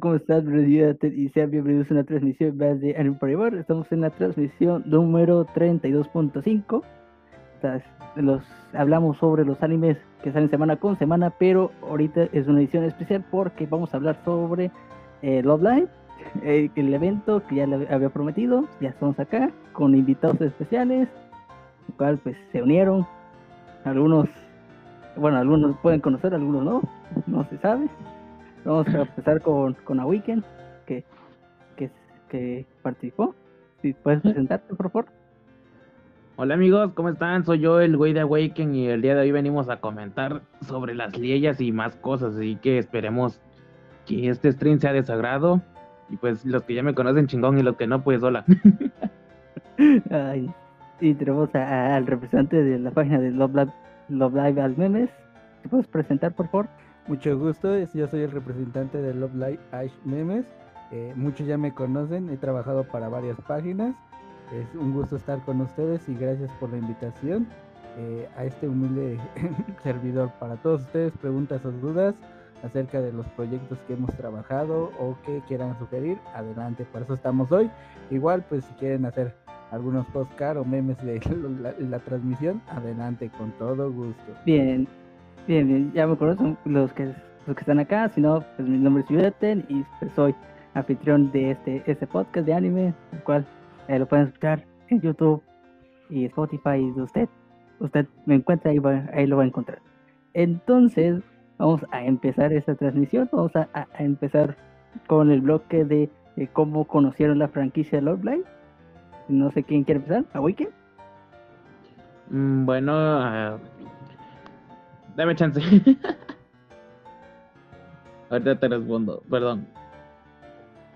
¿Cómo estás, Y sean bienvenidos a una transmisión más de Anime Forever. Estamos en la transmisión número 32.5. Los, hablamos sobre los animes que salen semana con semana, pero ahorita es una edición especial porque vamos a hablar sobre eh, Love Live, eh, el evento que ya le había prometido. Ya estamos acá con invitados especiales, lo cual pues se unieron. Algunos, bueno, algunos pueden conocer, algunos no, no se sabe. Vamos a empezar con, con Awaken, que, que, que participó. Si puedes presentarte, por favor. Hola amigos, ¿cómo están? Soy yo, el güey de Awaken, y el día de hoy venimos a comentar sobre las liellas y más cosas, así que esperemos que este stream sea de sagrado. Y pues los que ya me conocen chingón y los que no, pues hola. Ay, y tenemos al representante de la página de Love Live, Love Live al Memes. ¿Te puedes presentar, por favor? Mucho gusto, yo soy el representante de Love Live Ash Memes. Eh, muchos ya me conocen, he trabajado para varias páginas. Es un gusto estar con ustedes y gracias por la invitación eh, a este humilde servidor. Para todos ustedes, preguntas o dudas acerca de los proyectos que hemos trabajado o que quieran sugerir, adelante, para eso estamos hoy. Igual, pues si quieren hacer algunos postcards o memes de la transmisión, adelante, con todo gusto. Bien, Bien, ya me conocen los que, los que están acá, si no, pues mi nombre es Yudeten y pues, soy anfitrión de este, este podcast de anime, el cual eh, lo pueden escuchar en YouTube y Spotify y usted, usted me encuentra y ahí lo va a encontrar. Entonces, vamos a empezar esta transmisión, vamos a, empezar con el bloque de, cómo conocieron la franquicia de Lord Blind. No sé quién quiere empezar, ¿a Wiki? Mm, bueno, uh Dame chance. Ahorita te respondo, perdón.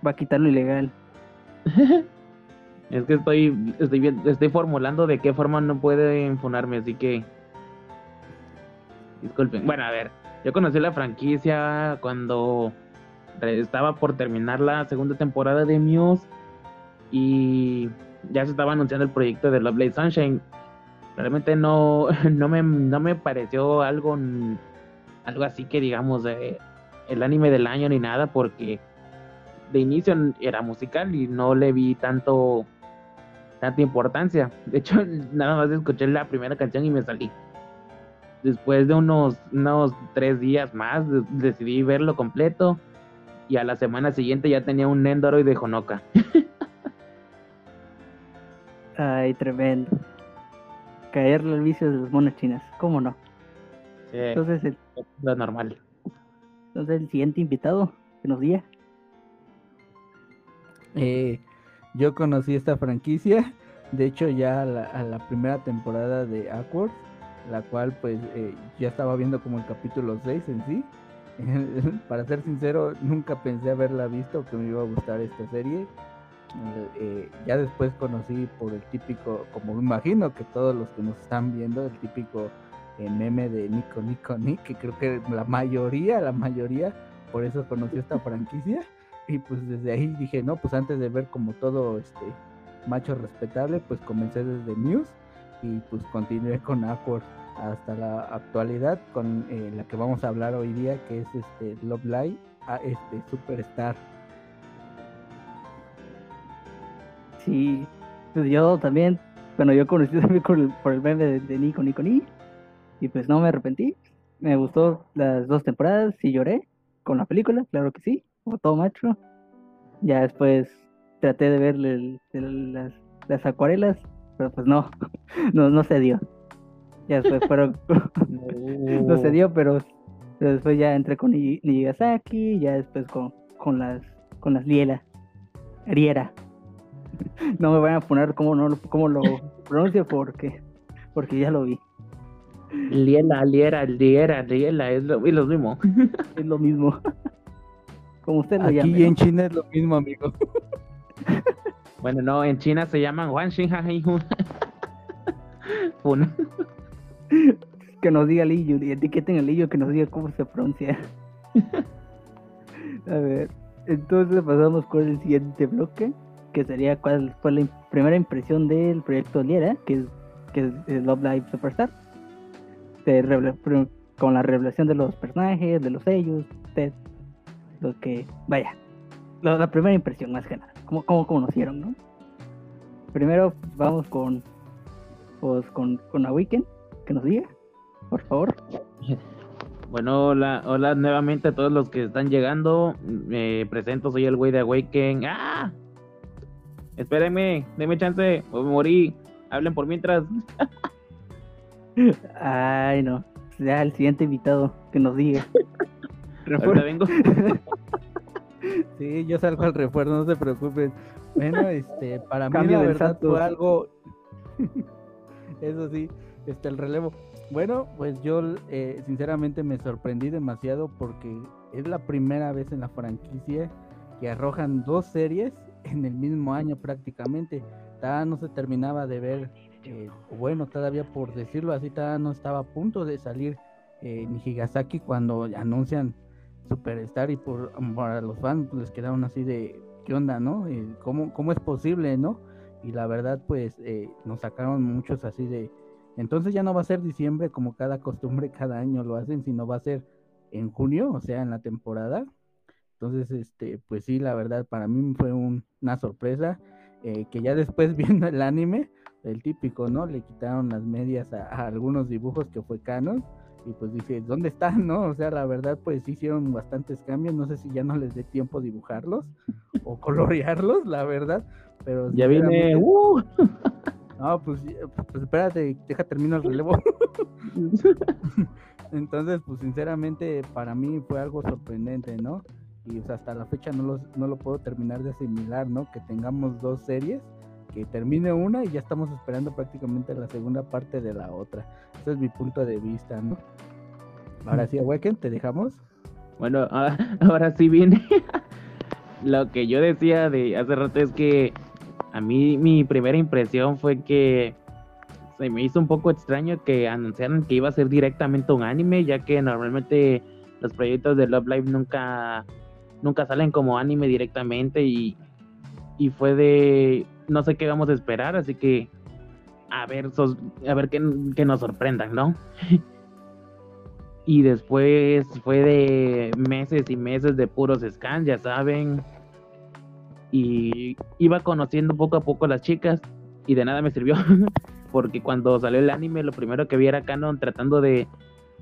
Va a quitar lo ilegal. es que estoy, estoy, estoy formulando de qué forma no puede infunarme, así que. Disculpen. Bueno, a ver. Yo conocí la franquicia cuando estaba por terminar la segunda temporada de Muse y ya se estaba anunciando el proyecto de Love Blade Sunshine realmente no, no, me, no me pareció algo, algo así que digamos el anime del año ni nada porque de inicio era musical y no le vi tanto tanta importancia. De hecho, nada más escuché la primera canción y me salí. Después de unos, unos tres días más decidí verlo completo y a la semana siguiente ya tenía un Nendoroid de Honoka. Ay, tremendo caerle al vicio de las monas chinas, ¿cómo no? entonces el, lo normal. Entonces el siguiente invitado que nos diga. Eh, yo conocí esta franquicia, de hecho ya a la, primera temporada de Awkward, la cual pues eh, ya estaba viendo como el capítulo 6 en sí. Para ser sincero, nunca pensé haberla visto que me iba a gustar esta serie. Eh, ya después conocí por el típico, como me imagino que todos los que nos están viendo, el típico eh, meme de Nico Nico Nick, que creo que la mayoría, la mayoría, por eso conocí esta franquicia. Y pues desde ahí dije, no, pues antes de ver como todo este macho respetable, pues comencé desde News y pues continué con Awkward hasta la actualidad con eh, la que vamos a hablar hoy día, que es este Love Live, a este Superstar. Sí, pues yo también, bueno, yo conocí también por el, por el meme de, Nico Nico Ni, y pues no me arrepentí. Me gustó las dos temporadas y lloré con la película, claro que sí, como todo macho. Ya después traté de ver las, las, acuarelas, pero pues no, no, no se dio. Ya después fueron, no. se dio, pero, después ya entré con Nigasaki, ya después con, con las con las Liela, Riera no me vayan a poner cómo, no, cómo lo pronuncio porque, porque ya lo vi. Liela, liera, liera, liela, es lo, es lo mismo. Es lo mismo. Como usted lo llama. Aquí en China es lo mismo, amigo. Bueno, no, en China se llaman Wan Que nos diga Liyu, y etiqueten a Liyu que nos diga cómo se pronuncia. A ver, entonces pasamos con el siguiente bloque que sería cuál fue la primera impresión del proyecto Liera, que es, que Love Live Superstar. con la revelación de los personajes, de los sellos, de lo que, vaya, la, la primera impresión más que nada, cómo, cómo conocieron, ¿no? Primero vamos con, pues, con, con Awaken, que nos diga, por favor. Bueno, hola, hola nuevamente a todos los que están llegando. Me presento, soy el güey de Awaken. ¡Ah! Espérenme, denme chance, me morí. Hablen por mientras. Ay, no. Ya el siguiente invitado que nos diga. Ahorita vengo. Sí, yo salgo al refuerzo, no se preocupen. Bueno, este, para mí Cambio la verdad santo. fue algo, eso sí, este, el relevo. Bueno, pues yo eh, sinceramente me sorprendí demasiado porque es la primera vez en la franquicia que arrojan dos series en el mismo año prácticamente. Todavía no se terminaba de ver, eh, bueno, todavía por decirlo así, todavía no estaba a punto de salir eh, Nijigasaki cuando anuncian Superstar y por para los fans les quedaron así de qué onda, ¿no? Eh, ¿Cómo, cómo es posible, no? Y la verdad, pues eh, nos sacaron muchos así de entonces ya no va a ser diciembre como cada costumbre cada año lo hacen, sino va a ser en junio, o sea, en la temporada. Entonces, este, pues sí, la verdad, para mí fue un- una sorpresa eh, que ya después viendo el anime, el típico, ¿no? Le quitaron las medias a, a algunos dibujos que fue canon y pues dije, ¿dónde están, no? O sea, la verdad, pues sí hicieron bastantes cambios, no sé si ya no les dé tiempo dibujarlos o colorearlos, la verdad, pero Ya vine. sinceramente- ¡uh! no, pues, pues espérate, deja termino el relevo. Entonces, pues sinceramente para mí fue algo sorprendente, ¿no? Y hasta la fecha no, los- no lo puedo terminar de asimilar, ¿no? Que tengamos dos series, que termine una y ya estamos esperando prácticamente la segunda parte de la otra. Ese es mi punto de vista, ¿no? Ahora sí, Awaken, ¿te dejamos? Bueno, ah, ahora sí viene. Lo que yo decía de hace rato es que a mí mi primera impresión fue que se me hizo un poco extraño que anunciaran que iba a ser directamente un anime, ya que normalmente los proyectos de Love Live nunca, nunca salen como anime directamente y, y fue de no sé qué vamos a esperar, así que a ver, a ver qué nos sorprendan, ¿no? Y después fue de meses y meses de puros scans, ya saben. Y iba conociendo poco a poco a las chicas y de nada me sirvió. Porque cuando salió el anime, lo primero que vi era Canon tratando de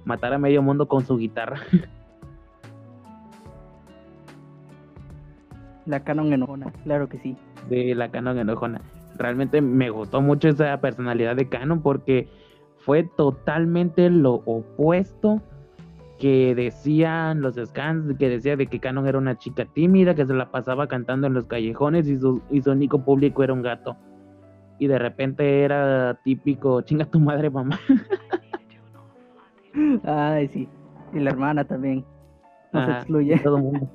matar a medio mundo con su guitarra. La Canon enojona, claro que sí. de la Canon enojona. Realmente me gustó mucho esa personalidad de Canon porque fue totalmente lo opuesto que decían los scans, que decía de que Canon era una chica tímida, que se la pasaba cantando en los callejones y su, y su único público era un gato. Y de repente era típico, chinga tu madre, mamá. Ay, sí. Y la hermana también. No se excluye. todo el mundo.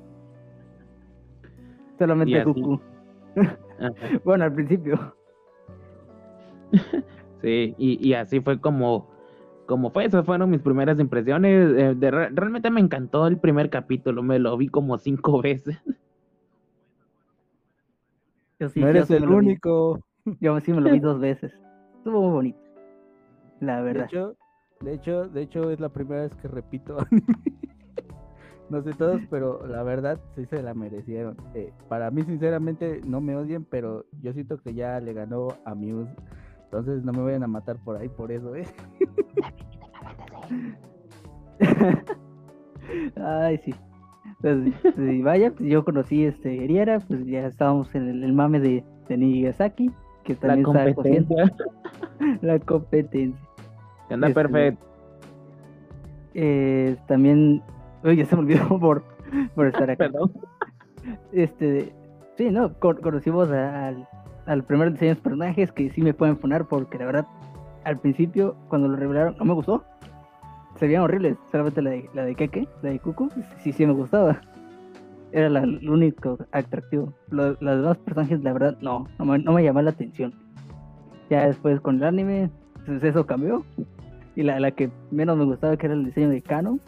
Solamente. Ajá. Bueno, al principio. Sí, y, y así fue como, como fue, esas fueron mis primeras impresiones. eh, de re- realmente me encantó el primer capítulo, me lo vi como cinco veces. Yo sí, no eres el lo vi. único. Yo sí me lo vi dos veces. Estuvo muy bonito. La De verdad. hecho, de hecho, de hecho es la primera vez que repito anime. No sé todos, pero la verdad sí se la merecieron. Eh, para mí, sinceramente, no me odien, pero yo siento que ya le ganó a Muse. Entonces no me vayan a matar por ahí por eso, ¿eh? Ay, sí. Pues, sí, vaya, pues yo conocí este Eriera, pues ya estábamos en el, el mame de, de Nigasaki, que La también está cociendo competencia. la competencia. Anda Este, perfecto. Eh, también, oye, ya se me olvidó por, por estar acá. Perdón. Este, sí, no, Con- conocimos al, al primer diseño de los personajes que sí me pueden poner porque la verdad, al principio, cuando lo revelaron, no me gustó. Se veían horribles, solamente la de, la de Keke, la de Cucu, sí, sí me gustaba. Era la, lo único atractivo. Lo- las demás personajes, la verdad, no, no me, no me llamaba la atención. Ya después con el anime, pues eso cambió. Y la, la que menos me gustaba, que era el diseño de Kano,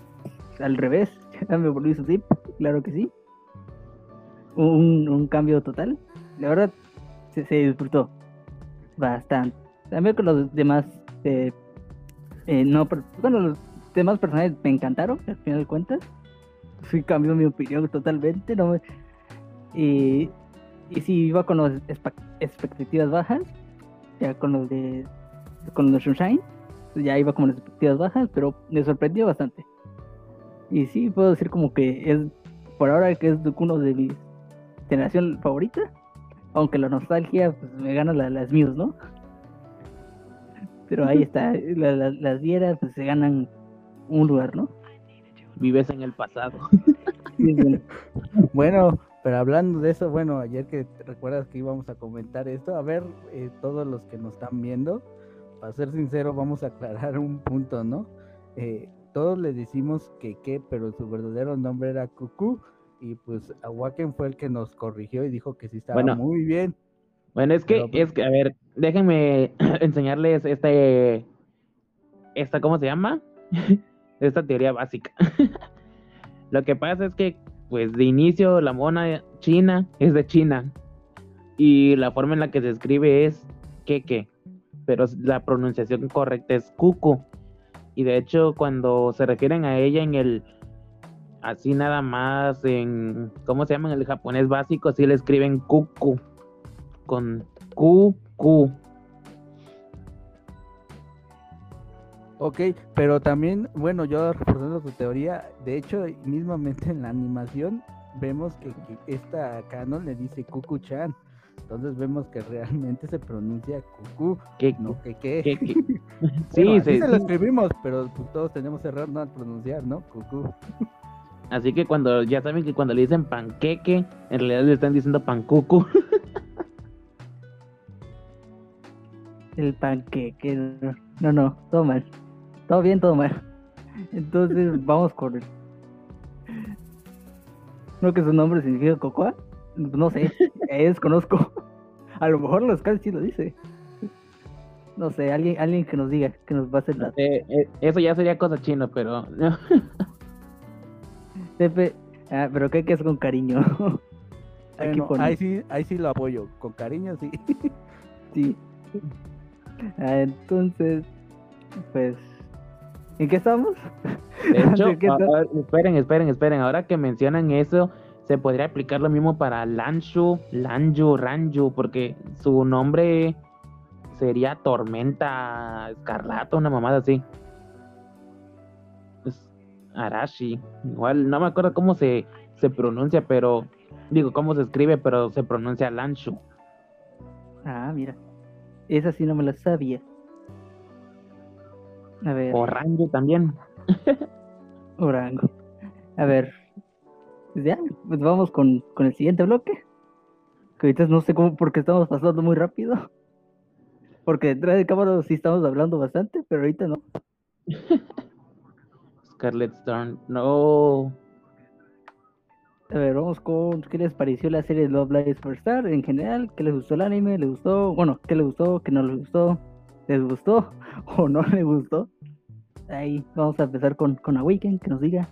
al revés, ya me volví su tip, claro que sí un, un cambio total. La verdad, se, se disfrutó bastante. También con los demás, eh, eh, no, bueno, los demás personajes me encantaron, al final de cuentas. Sí, cambió mi opinión totalmente. No Y, y sí, iba con las expectativas bajas, ya con los de con los Sunshine, ya iba con las expectativas bajas, pero me sorprendió bastante. Y sí, puedo decir como que es, por ahora que es uno de mis generación favorita, aunque la nostalgia pues, me gana las Muse, ¿no? Pero ahí está, las dieras pues, se ganan un lugar, ¿no? Vives en el pasado. bueno, pero hablando de eso, bueno, ayer que recuerdas que íbamos a comentar esto, a ver, eh, todos los que nos están viendo, para ser sincero, vamos a aclarar un punto, ¿no? Eh, todos le decimos que qué, pero su verdadero nombre era Cucú, y pues Awaken fue el que nos corrigió y dijo que sí estaba muy bien. Bueno, es que, pues es que, a ver, déjenme enseñarles este, esta, ¿cómo se llama? esta teoría básica. Lo que pasa es que, pues de inicio, la mona china es de China y la forma en la que se escribe es queque, pero la pronunciación correcta es cucu. Y de hecho, cuando se refieren a ella en el así nada más en ¿cómo se llama en el japonés básico? Así le escriben kuku con QQ. Ok, pero también, bueno, yo reforzando tu teoría, de hecho, mismamente en la animación vemos que, esta canon le dice Kuku-chan. Entonces vemos que realmente se pronuncia Kuku, ¿Qué, no que qué. sí, sí, se lo escribimos, pero pues, todos tenemos error no al pronunciar, ¿no? Kuku. Así que cuando ya saben que cuando le dicen panqueque, en realidad le están diciendo pancucu. El panqueque. No, no, todo mal. Todo bien, todo mal. Entonces vamos con él. ¿No que su nombre significa cocoa? No sé, desconozco. A lo mejor los casi sí lo dice. No sé, alguien, alguien que nos diga, que nos va a hacer la... Eh, eh, eso ya sería cosa china, pero... Pepe, ah, pero ¿qué es con cariño? ahí, sí, ahí sí lo apoyo, con cariño sí. sí. Ah, entonces, pues, ¿en qué estamos? De hecho, esperen, esperen, esperen. Ahora que mencionan eso, se podría aplicar lo mismo para Lanshu, Lanju, Ranju, porque su nombre sería Tormenta Escarlata, una mamada así. Arashi. Igual no me acuerdo cómo se, se pronuncia, pero digo cómo se escribe, pero se pronuncia Lanshu. Ah, mira. Esa sí no me la sabía. A ver. Orango también. Orango. A ver. Pues ya, pues vamos con, con el siguiente bloque. Que ahorita no sé cómo, porque estamos pasando muy rápido. Porque detrás de cámara sí estamos hablando bastante, pero ahorita no. Scarlet Stone. No. A ver, vamos con qué les pareció la serie Love Live Star en general, qué les gustó el anime, les gustó, bueno, qué les gustó, qué no les gustó, les gustó o no les gustó. Ahí vamos a empezar con, con Awaken, que nos diga.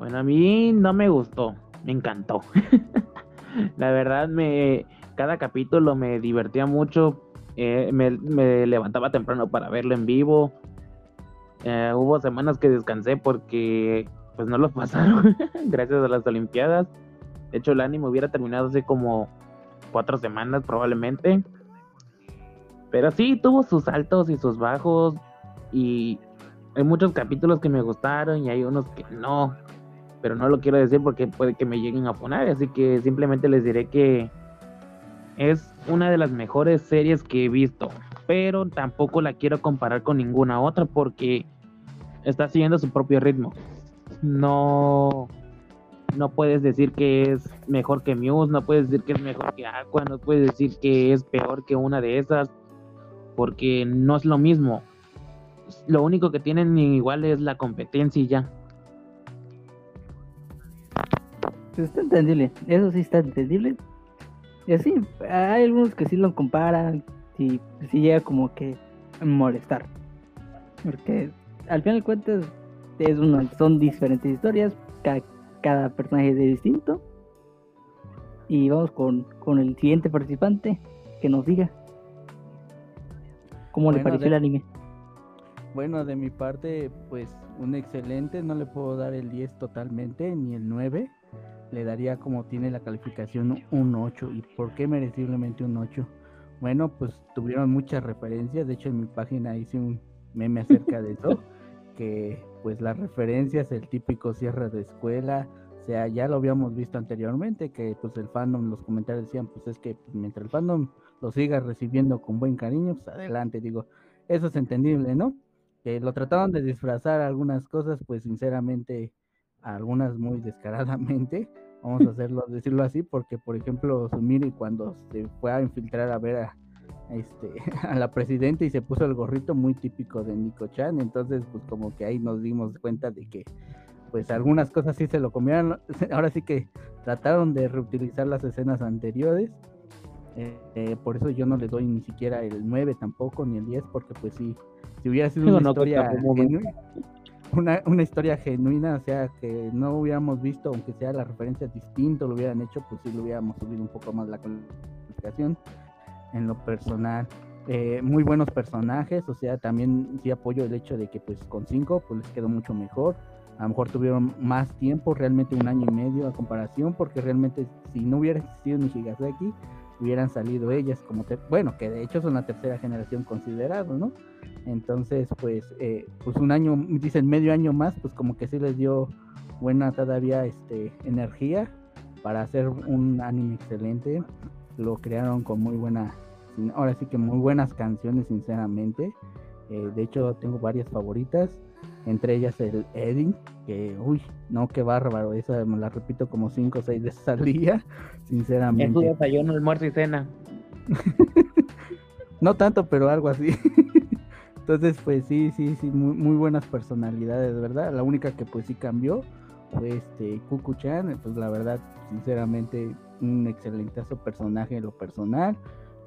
Bueno, a mí no me gustó, me encantó. la verdad, me cada capítulo me divertía mucho, eh, me, me levantaba temprano para verlo en vivo, eh, hubo semanas que descansé porque pues no lo pasaron gracias a las Olimpiadas. De hecho, el anime hubiera terminado hace como cuatro semanas probablemente. Pero sí, tuvo sus altos y sus bajos. Y hay muchos capítulos que me gustaron y hay unos que no. Pero no lo quiero decir porque puede que me lleguen a poner. Así que simplemente les diré que es una de las mejores series que he visto pero tampoco la quiero comparar con ninguna otra porque está siguiendo su propio ritmo. No, no puedes decir que es mejor que Muse, no puedes decir que es mejor que Aqua, no puedes decir que es peor que una de esas, porque no es lo mismo. Lo único que tienen igual es la competencia y ya. Está entendible, eso sí está entendible. Y así, hay algunos que sí lo comparan, y sí llega como que molestar. Porque al final de cuentas es una, son diferentes historias, cada, personaje es distinto. Y vamos con, con, el siguiente participante que nos diga cómo le pareció el anime. Bueno, de mi parte, pues un excelente, no le puedo dar el 10 totalmente, ni el 9, le daría como tiene la calificación un 8. ¿Y por qué mereciblemente un 8? Bueno, pues tuvieron muchas referencias. De hecho, en mi página hice un meme acerca de eso. Que pues las referencias, el típico cierre de escuela, o sea, ya lo habíamos visto anteriormente, que pues el fandom, los comentarios decían, pues es que pues, mientras el fandom lo siga recibiendo con buen cariño, pues adelante, digo, eso es entendible, ¿no? Que lo trataban de disfrazar algunas cosas, pues sinceramente, algunas muy descaradamente, vamos a hacerlo, decirlo así, porque por ejemplo, Sumiri cuando se fue a infiltrar a ver a, este, a la presidenta y se puso el gorrito muy típico de Nico Chan, entonces pues como que ahí nos dimos cuenta de que pues algunas cosas sí se lo comieron, ahora sí que trataron de reutilizar las escenas anteriores, eh, eh, por eso yo no le doy ni siquiera el 9 tampoco, ni el 10, porque pues sí, si hubiera sido una historia genuina, una, una, historia genuina, o sea, que no hubiéramos visto, aunque sea la referencia distinto, lo hubieran hecho, pues sí lo hubiéramos subido un poco más la calificación en lo personal. Eh, muy buenos personajes, o sea, también sí apoyo el hecho de que pues con 5 pues les quedó mucho mejor. A lo mejor tuvieron más tiempo, realmente un año y medio a comparación, porque realmente si no hubiera existido Nishigasaki, hubieran salido ellas como, bueno, que de hecho son la tercera generación considerado, ¿no? Entonces, pues, eh, pues un año, dicen medio año más, pues como que sí les dio buena todavía este, energía para hacer un anime excelente. Lo crearon con muy buena, ahora sí que muy buenas canciones, sinceramente. Eh, de hecho, tengo varias favoritas entre ellas el Edding, que uy, no, qué bárbaro, esa me la repito como 5 o 6 veces al día, sinceramente. En tu desayuno, almuerzo y cena. no tanto, pero algo así. Entonces, pues sí, sí, sí, muy, muy buenas personalidades, ¿verdad? La única que pues sí cambió fue este Kuku-chan, pues la verdad, sinceramente, un excelentazo personaje en lo personal.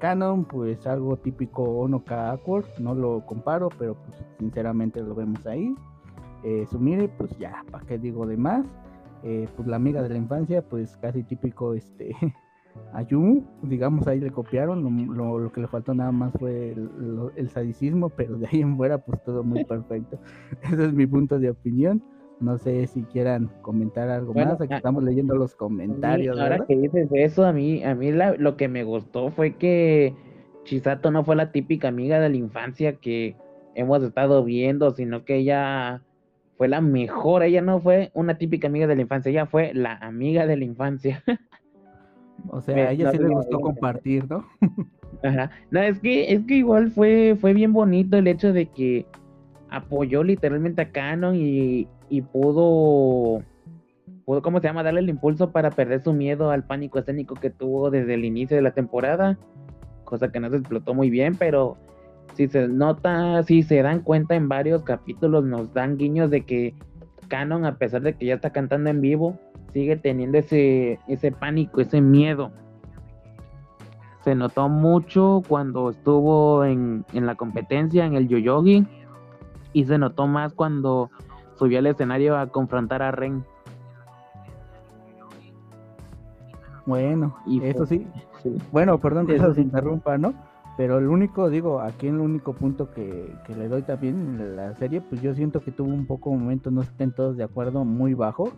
Canon, pues algo típico Onoka Awkward, no lo comparo, pero pues sinceramente lo vemos ahí. Eh, Sumire, pues ya, ¿para qué digo de más? Eh, pues la amiga de la infancia, pues casi típico este Ayumu, digamos ahí le copiaron, lo, que le faltó nada más fue el, el, sadicismo, pero de ahí en fuera pues todo muy perfecto. Ese es mi punto de opinión. No sé si quieran comentar algo más. Aquí estamos leyendo los comentarios. ahora que dices eso, a mí, a mí lo que me gustó fue que Chisato no fue la típica amiga de la infancia que hemos estado viendo, sino que ella fue la mejor. Ella no fue una típica amiga de la infancia, ella fue la amiga de la infancia. O sea, a ella sí le gustó compartir, ¿no? Ajá. No, es que, es que igual fue, fue bien bonito el hecho de que apoyó literalmente a Canon y, y pudo, pudo, ¿cómo se llama? Darle el impulso para perder su miedo al pánico escénico que tuvo desde el inicio de la temporada, cosa que no se explotó muy bien, pero si se nota, si se dan cuenta en varios capítulos, nos dan guiños de que Canon, a pesar de que ya está cantando en vivo, sigue teniendo ese, ese pánico, ese miedo. Se notó mucho cuando estuvo en, en la competencia, en el Yoyogi, y se notó más cuando subió al escenario a confrontar a Ren. Bueno, y eso sí. Bueno, perdón que eso se interrumpa, ¿no? Pero el único, digo, aquí el único punto que, que, le doy también en la serie, pues yo siento que tuvo un poco momento, no estén todos de acuerdo, muy bajo.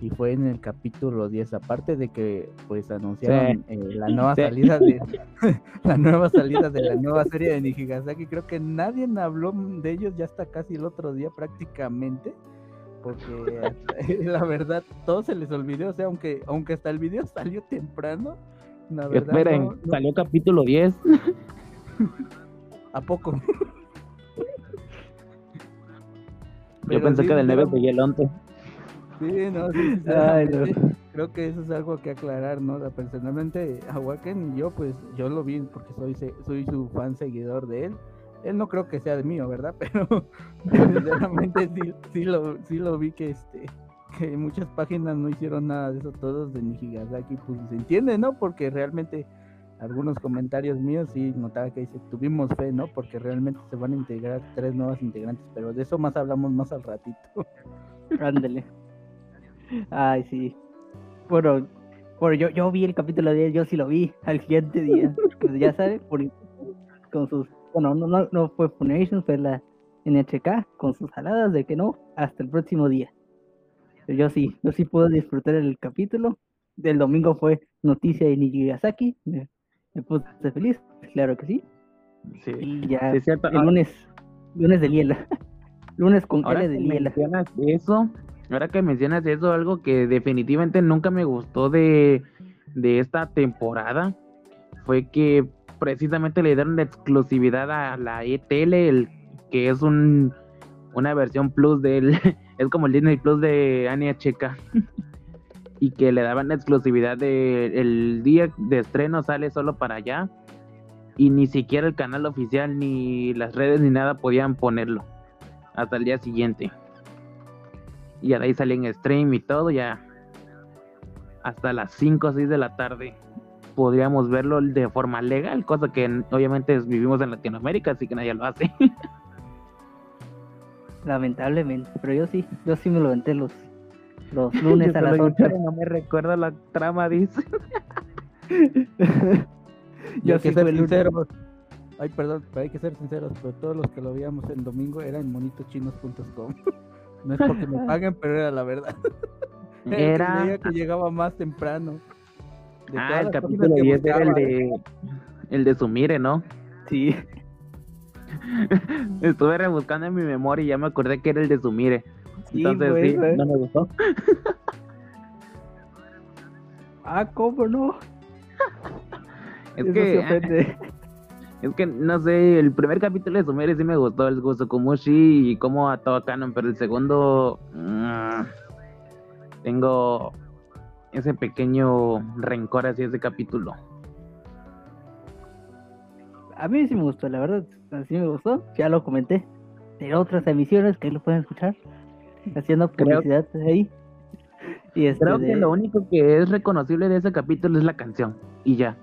Y fue en el capítulo 10, aparte de que pues anunciaron eh, la nueva salida de la nueva salida de la nueva serie de Nijigasaki. Creo que nadie habló de ellos ya hasta casi el otro día prácticamente porque la verdad todo se les olvidó, o sea, aunque aunque hasta el video salió temprano, la verdad Esperen, salió capítulo 10. ¿A poco? Yo pensé que del 9 seguía el 11. Sí, no, sí, Creo que eso es algo que aclarar, ¿no? Personalmente, a Waken y yo, pues, yo lo vi porque soy, soy su fan seguidor de él él no creo que sea de mío, ¿verdad? Pero sinceramente sí, sí, lo, sí lo vi que este que muchas páginas no hicieron nada de eso, todos de Nijigasaki, pues se entiende, ¿no? Porque realmente algunos comentarios míos sí notaba que dice, tuvimos fe, ¿no? Porque realmente se van a integrar tres nuevas integrantes, pero de eso más hablamos más al ratito. Ándale. Ay, sí. Bueno, bueno yo, yo vi el capítulo de él, yo sí lo vi al siguiente día. Pues ya sabes, por, con sus bueno, no, no, no fue Funation, fue la NHK con sus jaladas de que no, hasta el próximo día. Yo sí, yo sí puedo disfrutar el capítulo. El domingo fue noticia de Nijigasaki. Me, me puse feliz, claro que sí. Sí. Y ya Sí, el Ahora- lunes, lunes de Liela. lunes con Ahora L de Liela. mencionas eso, ahora que mencionas eso, algo que definitivamente nunca me gustó de, de esta temporada fue que precisamente le dieron exclusividad a la ETL, que es un una versión plus del, es como el Disney Plus de Anya Checa. y que le daban exclusividad de el día de estreno sale solo para allá y ni siquiera el canal oficial ni las redes ni nada podían ponerlo hasta el día siguiente. Y ya de ahí salía en stream y todo, ya hasta las 5 o 6 de la tarde podríamos verlo de forma legal, cosa que obviamente vivimos en Latinoamérica, así que nadie lo hace. Lamentablemente, pero yo sí, yo sí me lo aventé los, los lunes Yo a las solo 8. dije, No me recuerdo la trama, dice. Yo hay que sí ser el lunes. sinceros. Ay, perdón, pero hay que ser sinceros, pero todos los que lo veíamos el domingo eran monitochinos.com. No es porque me paguen, pero era la verdad. Era. que llegaba más temprano. De Ah, el capítulo páginas que 10 era el de. El de Sumire, ¿no? Sí, Estuve rebuscando en mi memoria y ya me acordé que era el de Sumire. Sí, Entonces, sí, no me gustó. ah, ¿cómo no? Es Eso que. se. Es que no sé, el primer capítulo de Sumire sí me gustó, el Gusukumushi y cómo ató a Canon, pero el segundo mm, tengo ese pequeño rencor hacia ese capítulo. A mí sí me gustó, la verdad, sí me gustó, ya lo comenté. De otras emisiones que ahí lo pueden escuchar, haciendo Creo- publicidad ahí. Y este Creo de- que lo único que es reconocible de ese capítulo es la canción y ya.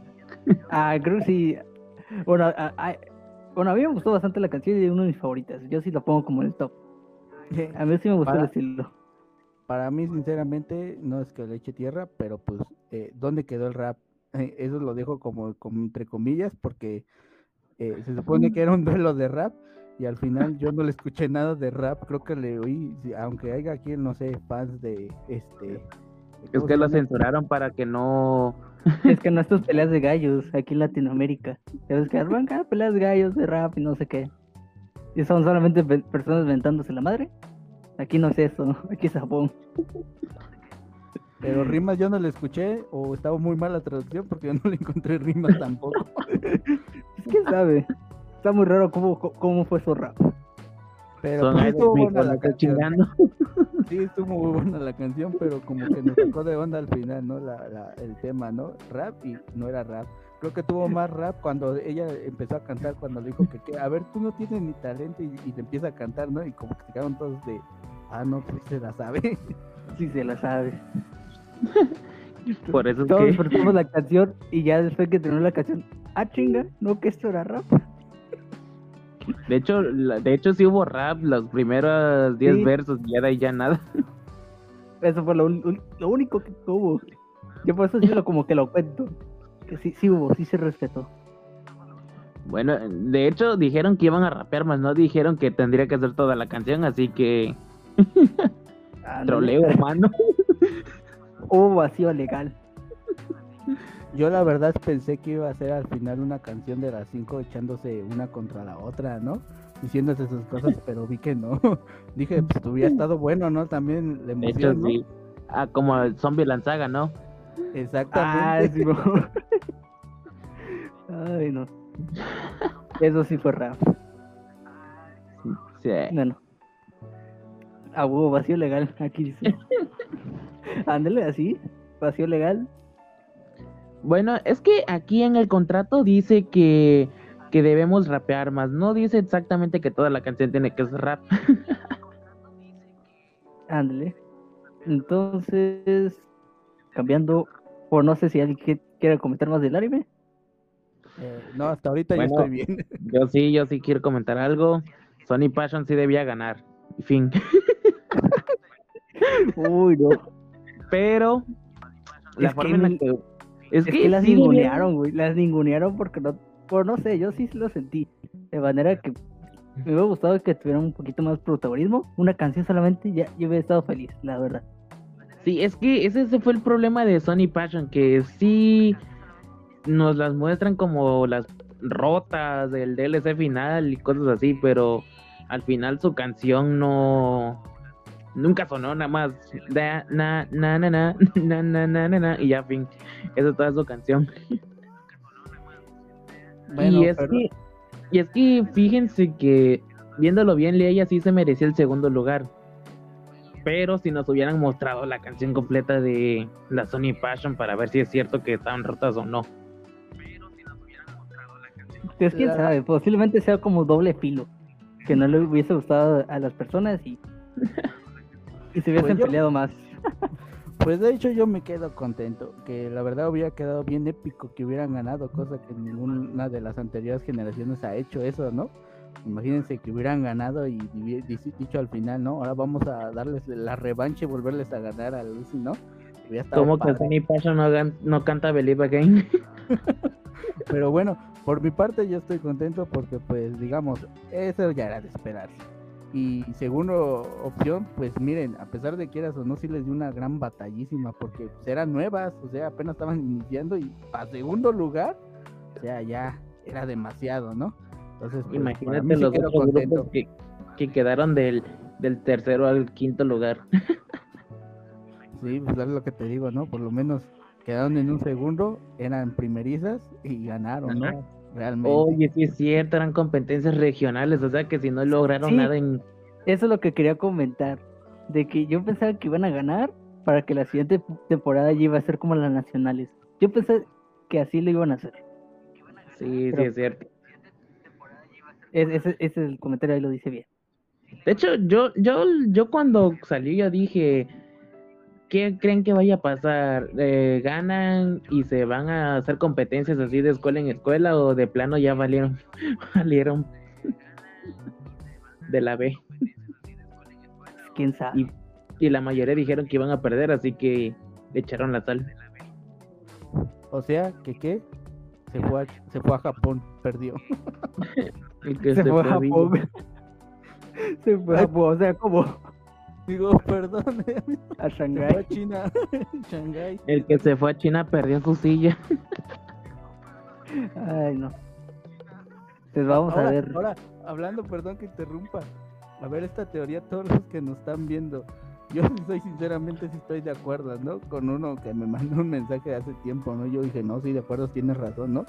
Ah, creo que sí. Bueno, a, a- bueno, a mí me gustó bastante la canción y es una de mis favoritas. Yo sí la pongo como en el top. A mí sí me gustó el Para- estilo. Para mí, sinceramente, no es que le eche tierra, pero pues, eh, ¿dónde quedó el rap? Eh, eso lo dejo como, como entre comillas, porque eh, se supone que era un duelo de rap y al final yo no le escuché nada de rap. Creo que le oí, aunque haya aquí, no sé, fans de este. Es ¿cómo que lo censuraron para que no... Es que no estas peleas de gallos aquí en Latinoamérica. Ya ves que arman cada peleas de gallos de rap y no sé qué. Y son solamente pe- personas ventándose la madre. Aquí no es eso, aquí es Japón. Pero rimas yo no le escuché o estaba muy mal la traducción porque yo no le encontré rimas tampoco. Es que sabe. Está muy raro cómo, cómo fue su rap. Pero Son pues, estuvo buena la canción. chingando. Sí, estuvo muy buena la canción, pero como que nos sacó de onda al final, ¿no? La, la- el tema, ¿no? Rap y no era rap. Creo que tuvo más rap cuando ella empezó a cantar, cuando le dijo que, que, a ver, tú no tienes ni talento y, y te empieza a cantar, ¿no? Y como que se quedaron todos de, ah, no, pues se la sabe. Sí se la sabe. Por eso es Todos que... disfrutamos la canción y ya después que terminó la canción, ah chinga, no que esto era rap. De hecho, la- de hecho sí hubo rap los primeros 10 Sí. versos, ya de ahí ya nada. Eso fue lo, un- lo único que hubo. Yo por eso sí lo como que lo cuento. Que sí, sí hubo, sí se respetó. Bueno, de hecho dijeron que iban a rapear, más no dijeron que tendría que hacer toda la canción, así que Ah, no, troleo, hermano. Hubo vacío legal. Yo la verdad pensé que iba a ser al final una canción de las cinco echándose una contra la otra, ¿no? Diciéndose sus cosas, pero vi que no. Dije, pues hubiera estado bueno, ¿no? También la De hecho, emoción, ¿no? sí. Ah, como el zombie lanzaga, ¿no? Ah, Exactamente. sí, mo. Ay, no. Eso sí fue rap. Sí. Bueno. Ah, hubo vacío legal, aquí dice. Ándale así, vacío legal. Bueno, es que aquí en el contrato dice que, que debemos rapear más. No dice exactamente que toda la canción tiene que ser rap. Ándale. Entonces, cambiando, o no sé si alguien quiere comentar más del anime. Eh, no, hasta ahorita Bueno. yo estoy bien. Yo sí, yo sí quiero comentar algo. Sony Passion sí debía ganar. Fin. Uy, no. Pero la Es que forma en la que. Es Es, que, las sí ningunearon, güey. Las ningunearon porque no. Por no sé, yo sí lo sentí. De manera que me hubiera gustado que tuviera un poquito más protagonismo. Una canción solamente, ya yo hubiera estado feliz, la verdad. Sí, es que ese, ese fue el problema de Sony Passion, que sí nos las muestran como las rotas del DLC final y cosas así, pero al final su canción no nunca sonó nada más na na na na na na na na na, na, y ya fin. Esa es toda su canción. Bueno, y es pero- que y es que fíjense que viéndolo bien ella sí se merecía el segundo lugar. Pero si nos hubieran mostrado la canción completa de la Sony Passion para ver si es cierto que estaban rotas o no. Pues quién La- sabe, posiblemente sea como doble filo. Que no le hubiese gustado a las personas y, y se hubiesen Pues yo- peleado más. Pues de hecho yo me quedo contento, que la verdad hubiera quedado bien épico que hubieran ganado, cosa que ninguna de las anteriores generaciones ha hecho eso, ¿no? Imagínense que hubieran ganado y dicho al final, ¿no? Ahora vamos a darles la revancha y volverles a ganar a Lucy, ¿no? Como que. Sony Passion no, no canta Believe Again Pero bueno, por mi parte yo estoy contento porque pues digamos, eso ya era de esperarse. Y segunda opción, pues miren, a pesar de que eras o no, sí les dio una gran batallísima porque pues, eran nuevas, o sea, apenas estaban iniciando y a segundo lugar, o sea, ya era demasiado, ¿no? Entonces, pues, para Imagínate sí los quedo otros grupos que, que quedaron del, del tercero al quinto lugar. Sí, pues es lo que te digo, ¿no? Por lo menos quedaron en un segundo, eran primerizas y ganaron, Ajá. Oye, sí es cierto, eran competencias regionales, o sea que si no lograron Sí. nada en... Eso es lo que quería comentar. De que yo pensaba que iban a ganar para que la siguiente temporada ya iba a ser como las nacionales. Yo pensé que así lo iban a hacer. Sí, sí es cierto. Es- Ese, ese es el comentario, ahí lo dice bien. De hecho, yo, yo, yo cuando salió yo dije, ¿qué creen que vaya a pasar? Eh, ¿Ganan y se van a hacer competencias así de escuela en escuela o de plano ya valieron, valieron de la B? Quién sabe. Y, y la mayoría dijeron que iban a perder, así que le echaron la sal. O sea, que qué? Se fue a, se fue a Japón, perdió. El que se, fue a vivo. Japón. se fue a Japón, o sea, como Digo, perdón, eh, a se fue a Shanghái. China, Shanghái. El que se fue a China perdió su silla. Ay, no. Pues vamos ahora, a ver. Ahora, hablando, perdón que interrumpa. A ver esta teoría, todos los que nos están viendo. Yo sí soy sinceramente sí estoy de acuerdo, ¿no? Con uno que me mandó un mensaje hace tiempo, ¿no? Yo dije, no, sí, de acuerdo, tienes razón, ¿no?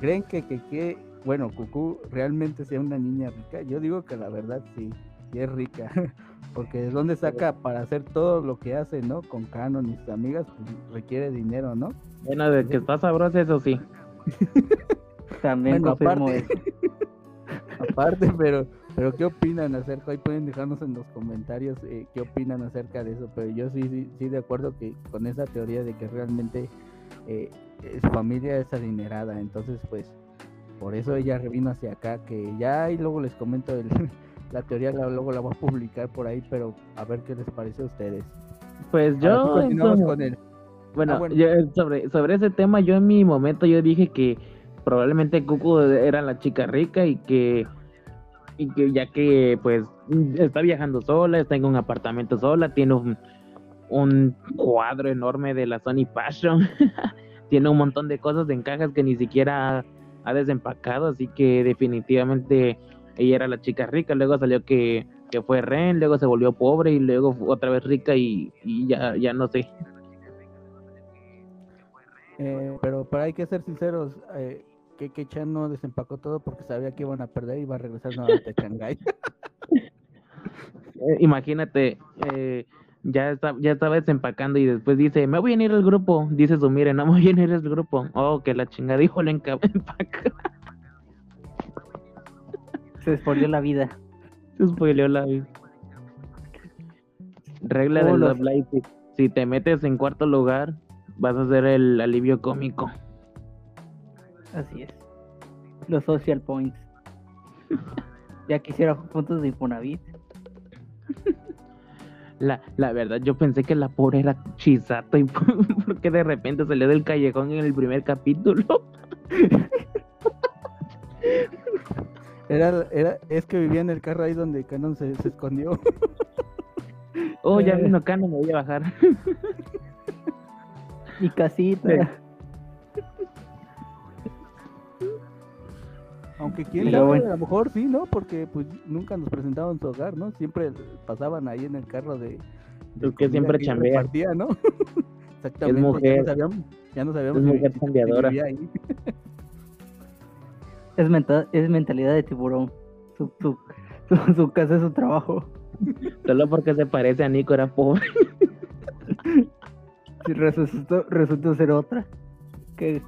¿Creen que, que, que, bueno, Cucú realmente sea una niña rica? Yo digo que la verdad sí, es rica. Porque de dónde saca para hacer todo lo que hace, ¿no? Con Canon y sus amigas, pues requiere dinero, ¿no? Bueno, de que está sabroso, eso sí. También Bueno, aparte, eso. aparte, pero, pero ¿qué opinan acerca? Ahí pueden dejarnos en los comentarios eh, qué opinan acerca de eso. Pero yo sí, sí, sí de acuerdo que con esa teoría de que realmente eh, eh, su familia es adinerada. Entonces, pues, por eso ella revino hacia acá. Que ya y luego les comento el- la teoría, la- luego la voy a publicar por ahí, pero a ver qué les parece a ustedes. Pues yo, continuamos con bueno, Ah, bueno. yo, eh, sobre, sobre ese tema, yo en mi momento yo dije que probablemente Cucu era la chica rica y que, y que ya que pues está viajando sola, está en un apartamento sola, tiene un, un cuadro enorme de la Sony Passion, tiene un montón de cosas en cajas que ni siquiera ha, ha desempacado, así que definitivamente ella era la chica rica, luego salió que, que fue Ren, luego se volvió pobre y luego fue otra vez rica y, y ya, ya no sé. Eh, pero, pero hay que ser sinceros. Eh, que, que Chan no desempacó todo porque sabía que iban a perder y iba a regresar nuevamente a Shanghái. Eh, imagínate, eh, ya, está, ya estaba desempacando y después dice, me voy a unir al grupo. Dice su mire, no me voy a unir al grupo. Oh, que la chingada dijo, le empaca. Se spoileó la vida. Se spoileó la vida. Regla Oh, de los- si- Si te metes en cuarto lugar, vas a ser el alivio cómico. Así es. Los social points. Ya quisiera puntos de Infonavit. La, la verdad, yo pensé que la pobre era Chisato y porque de repente salió del callejón en el primer capítulo. Era, era, es que vivía en el carro ahí donde Canon se, se escondió. Oh, ya Eh. vino Cano, me voy a bajar. Y casita. Sí. Aunque quién sabe, a lo mejor sí, ¿no? Porque pues nunca nos presentaban su hogar, ¿no? Siempre pasaban ahí en el carro de... de Es que siempre chambea. ¿no? Exactamente. mujer. Ya no sabíamos, ya no sabíamos Es mujer ahí. Es, menta- es mentalidad de tiburón. Su, su, su, su casa es su trabajo. Solo porque se parece a Nico era pobre. Si resultó, resultó ser otra. Que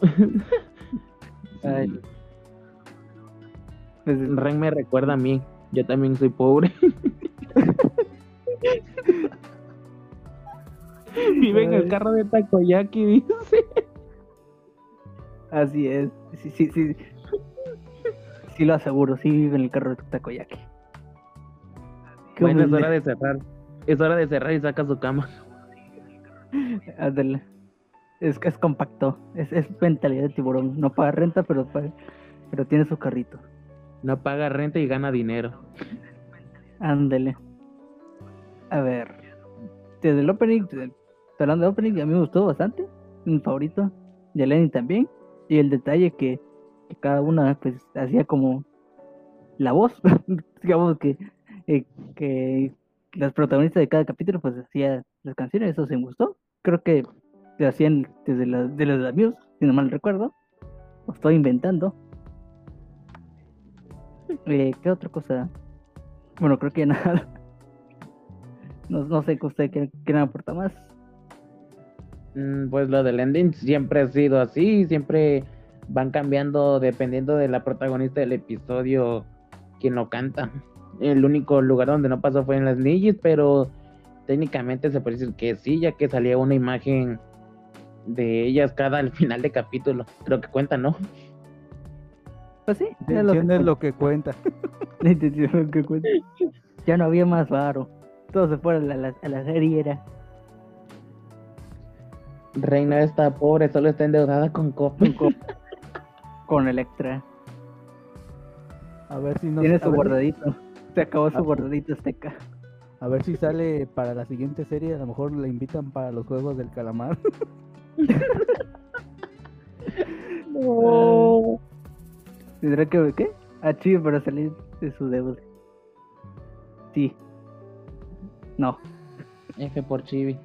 Ay. Ren me recuerda a mí. Yo también soy pobre. Vive en el carro de Takoyaki, dice. Así es. Sí, sí, sí. Sí lo aseguro, sí vive en el carro de Takoyaki. Bueno, es hora de cerrar. Es hora de cerrar y saca su cama. Ándale. Es que es compacto. Es, es mentalidad de tiburón. No paga renta, pero paga- pero tiene su carrito. No paga renta y gana dinero. Ándale. A ver. Desde el opening, desde- hablando de opening, a mí me gustó bastante. Mi favorito. De Lenny también. Y el detalle que, que cada una pues hacía como la voz. Digamos que, eh, que las protagonistas de cada capítulo pues hacía las canciones. Eso se me gustó. Creo que se hacían desde las de los amigos, si no mal recuerdo. Lo estoy inventando. Eh, ¿Qué otra cosa? Bueno, creo que nada. No, no sé qué usted quiere aportar más. Mm, Pues lo del ending siempre ha sido así. Siempre van cambiando dependiendo de la protagonista del episodio quien lo canta. El único lugar donde no pasó fue en las Nigis, pero técnicamente se puede decir que sí, ya que salía una imagen de ellas cada al final de capítulo. Creo que cuenta, ¿no? Pues sí, La es lo que intención es cuenta. lo que cuenta. La intención es lo que cuenta. Ya no había más varo. Todo se fue a la, la- a la serie era. Reina está pobre, solo está endeudada con Coppel. con, con Electra. A ver si nos, Tiene su guardadito. Se acabó su guardadito azteca. A ver si sale para la siguiente serie, a lo mejor la invitan para los juegos del calamar. No. Tendrá que ¿qué? Ah, chido para salir de su deuda. Sí. No. F por Chibi.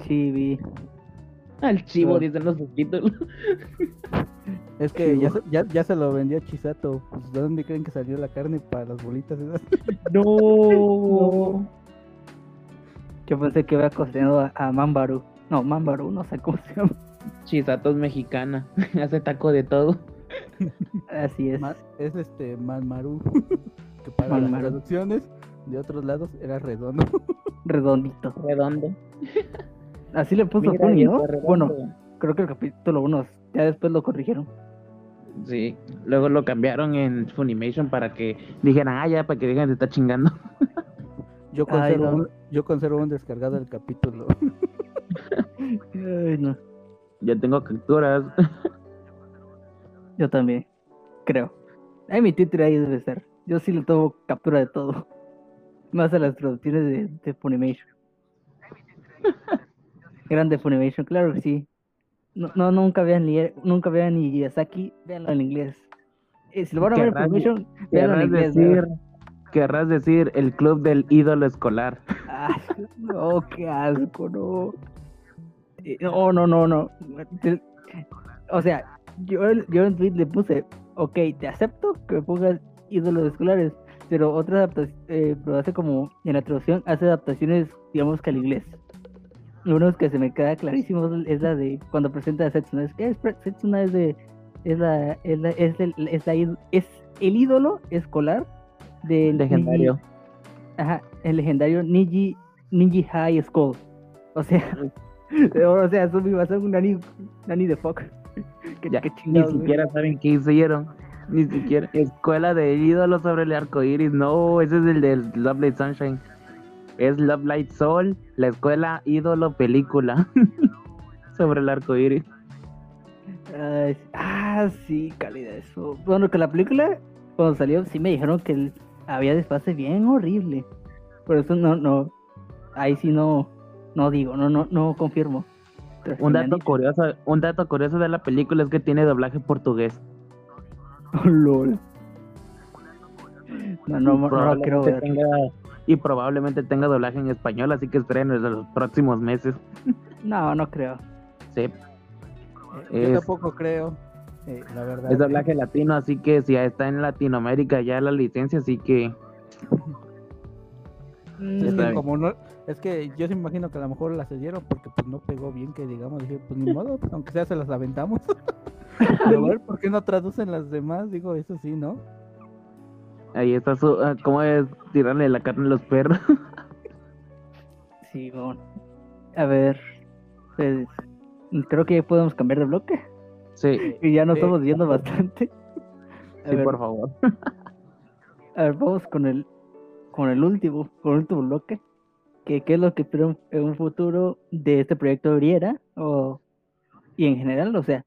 Chibi. Al chivo Ah. dicen los subtítulos. Es que ya, ya, ya se lo vendió a Chisato. Pues, ¿De dónde creen que salió la carne para las bolitas esas? No. Yo pensé que había cocinado a, a Mambaru. No, Mambaru, no sé cómo se llama. Chisato es mexicana. Hace taco de todo. Así es. Ma- es este Manmaru. que para las traducciones de otros lados era redondo. Redondito. Redondo. Así le puso Mira, Tony, ¿no? Bueno, creo que el capítulo 1 ya después lo corrigieron. Sí. Luego lo cambiaron en Funimation para que dijeran, ah, ya, para que digan, se está chingando. Yo Ay, conservo, no. un, yo conservo un descargado del capítulo. Ay, no. Ya tengo capturas. Yo también. Creo. Ay, mi Twitter ahí debe estar. Yo sí le tomo captura de todo. Más a las traducciones de, de Funimation. Grande Funimation, claro que sí. No, no nunca vean ni nunca vean ni Yasaki, véanlo en inglés. Eh, si lo van a ver en Funimation, véanlo en inglés. decir, ¿no? querrás decir el club del ídolo escolar. Ay, no, qué asco, no. Eh, No, no, no, no. Te- O sea, yo, yo en tweet le puse, ok, te acepto que pongas ídolos escolares, pero otra adaptación, eh, pero hace como, en la traducción, hace adaptaciones, digamos que al inglés. Uno que se me queda clarísimo es la de cuando presenta a Setsuna. Es que es, Setsuna es de. Es la. Es, la, es, el, es, la es el ídolo escolar del. Legendario. Niji- ajá, el legendario Niji, Niji High School. O sea. o sea, son mi son un nani, nani de fuck. ¿Qué, Ya, qué Ni güey. siquiera saben qué hicieron. Ni siquiera. Escuela de ídolo sobre el arco iris. No, ese es el del Love Light Sunshine. Es Love Light Soul, la escuela ídolo película. sobre el arco iris. Ay, ah, sí, calidad eso. Bueno, que la película, cuando salió, sí me dijeron que había desfase bien horrible. Por eso no, no, ahí sí no, no digo, no, no, no confirmo. Pero Un dato curioso, un dato curioso de la película es que tiene doblaje portugués. LOL. No, no, no, lo Probablemente quiero ver. tenga- y probablemente tenga doblaje en español, así que esperen desde los próximos meses. No, no creo. Sí, Eh, Yo Es- tampoco creo, eh, la verdad. es doblaje latino, así que si ya está en Latinoamérica ya la licencia, así que Mm, como no, es que yo sí me imagino que a lo mejor la cedieron porque pues no pegó bien que digamos, dije, pues ni modo, pues, aunque sea se las aventamos. Pero a ver, ¿por qué no traducen las demás? Digo, eso sí, ¿no? Ahí está su... ah, ¿Cómo es tirarle la carne a los perros? Sí, bueno. A ver, pues, creo que ya podemos cambiar de bloque. sí, Y ya nos Sí. estamos viendo bastante. A sí, ver, por favor. A ver, vamos con el, con el último, con el último bloque. Que, ¿Qué es lo que esperan en un futuro de este proyecto de Briera? O, y en general, o sea,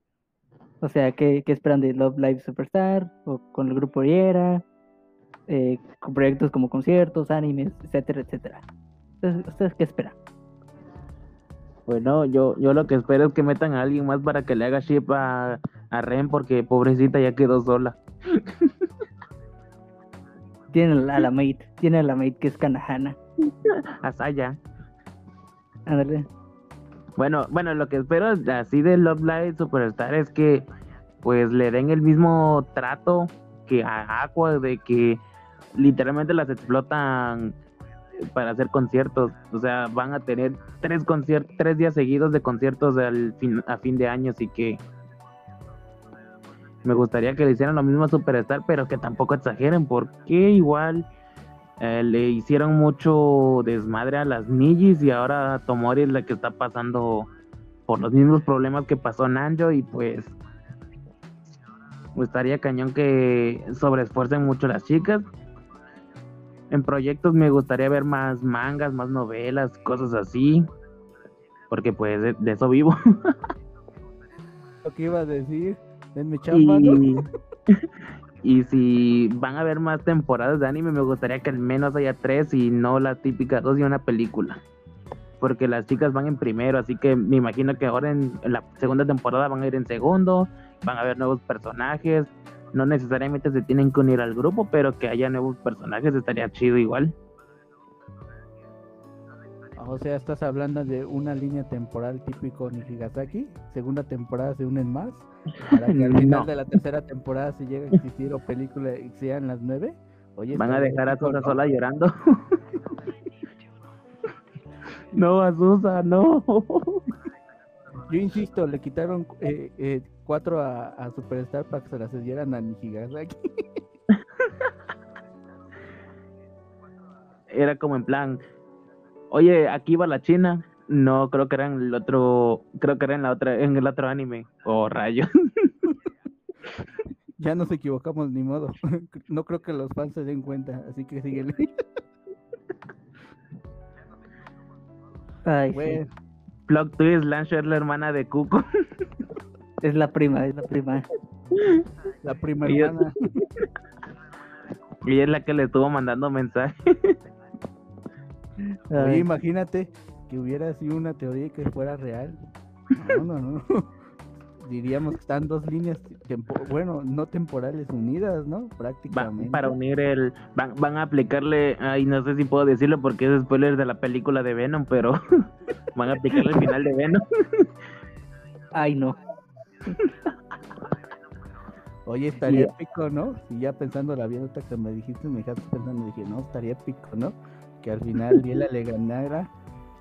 o sea, ¿qué, qué esperan de Love Live Superstar? O con el grupo Briera, eh, con proyectos como conciertos, animes, etcétera, etcétera. Entonces, ¿Ustedes qué esperan? Bueno, yo, yo lo que espero es que metan a alguien más para que le haga ship a, a Ren, porque pobrecita ya quedó sola. Tienen a la mate, tienen a la mate que es Kanahana. A Saya. Ándale. Bueno, bueno, lo que espero es así de Love Live Superstar es que pues le den el mismo trato que a Aqua de que literalmente las explotan para hacer conciertos, o sea, van a tener tres conciertos, tres días seguidos de conciertos al fin, a fin de año, así que me gustaría que le hicieran lo mismo a Superstar, pero que tampoco exageren, porque igual eh, le hicieron mucho desmadre a las Nijis y ahora Tomori es la que está pasando por los mismos problemas que pasó Nanjo y pues estaría cañón que sobreesfuercen mucho las chicas. En proyectos me gustaría ver más mangas, más novelas, cosas así, porque pues de, de eso vivo. Lo que iba a decir, denme chamba, ¿no? Y, y si van a haber más temporadas de anime, me gustaría que al menos haya tres y no las típicas dos y una película. Porque las chicas van en primero, así que me imagino que ahora en, en la segunda temporada van a ir en segundo, van a haber nuevos personajes. No necesariamente se tienen que unir al grupo, pero que haya nuevos personajes estaría chido igual. O sea, estás hablando de una línea temporal típico Nijigasaki. Segunda temporada se unen más. Para que al final No. de la tercera temporada, si llega a existir o película y sean las nueve. Oye, Van a dejar a Susa sola llorando. no, a Susa, no. Yo insisto, le quitaron eh, eh, cuatro a, a Superstar para que se las dieran a Nijigasaki. era como en plan, oye, aquí va la China. No, creo que era en el otro, creo que era en la otra, en el otro anime. Oh, rayo. Ya nos equivocamos, ni modo. No creo que los fans se den cuenta, así que síguele. Ay, sí. Bueno, Plot twist, Lance es la hermana de Cuco. Es la prima, es la prima. la prima Y hermana. Y ella es la que le estuvo mandando mensaje. Oye, imagínate que hubiera sido una teoría que fuera real. No, no, no. Diríamos que están dos líneas, tempo- bueno, no temporales unidas, ¿no? Va- Prácticamente. para unir el, van, van a aplicarle, ay, no sé si puedo decirlo porque es spoiler de la película de Venom, pero van a aplicarle el final de Venom. ay, no. Oye, estaría Yeah. épico, ¿no? Y ya pensando la ahorita que me dijiste, me dejaste pensando, dije, no, estaría épico, ¿no? Que al final Liela le ganara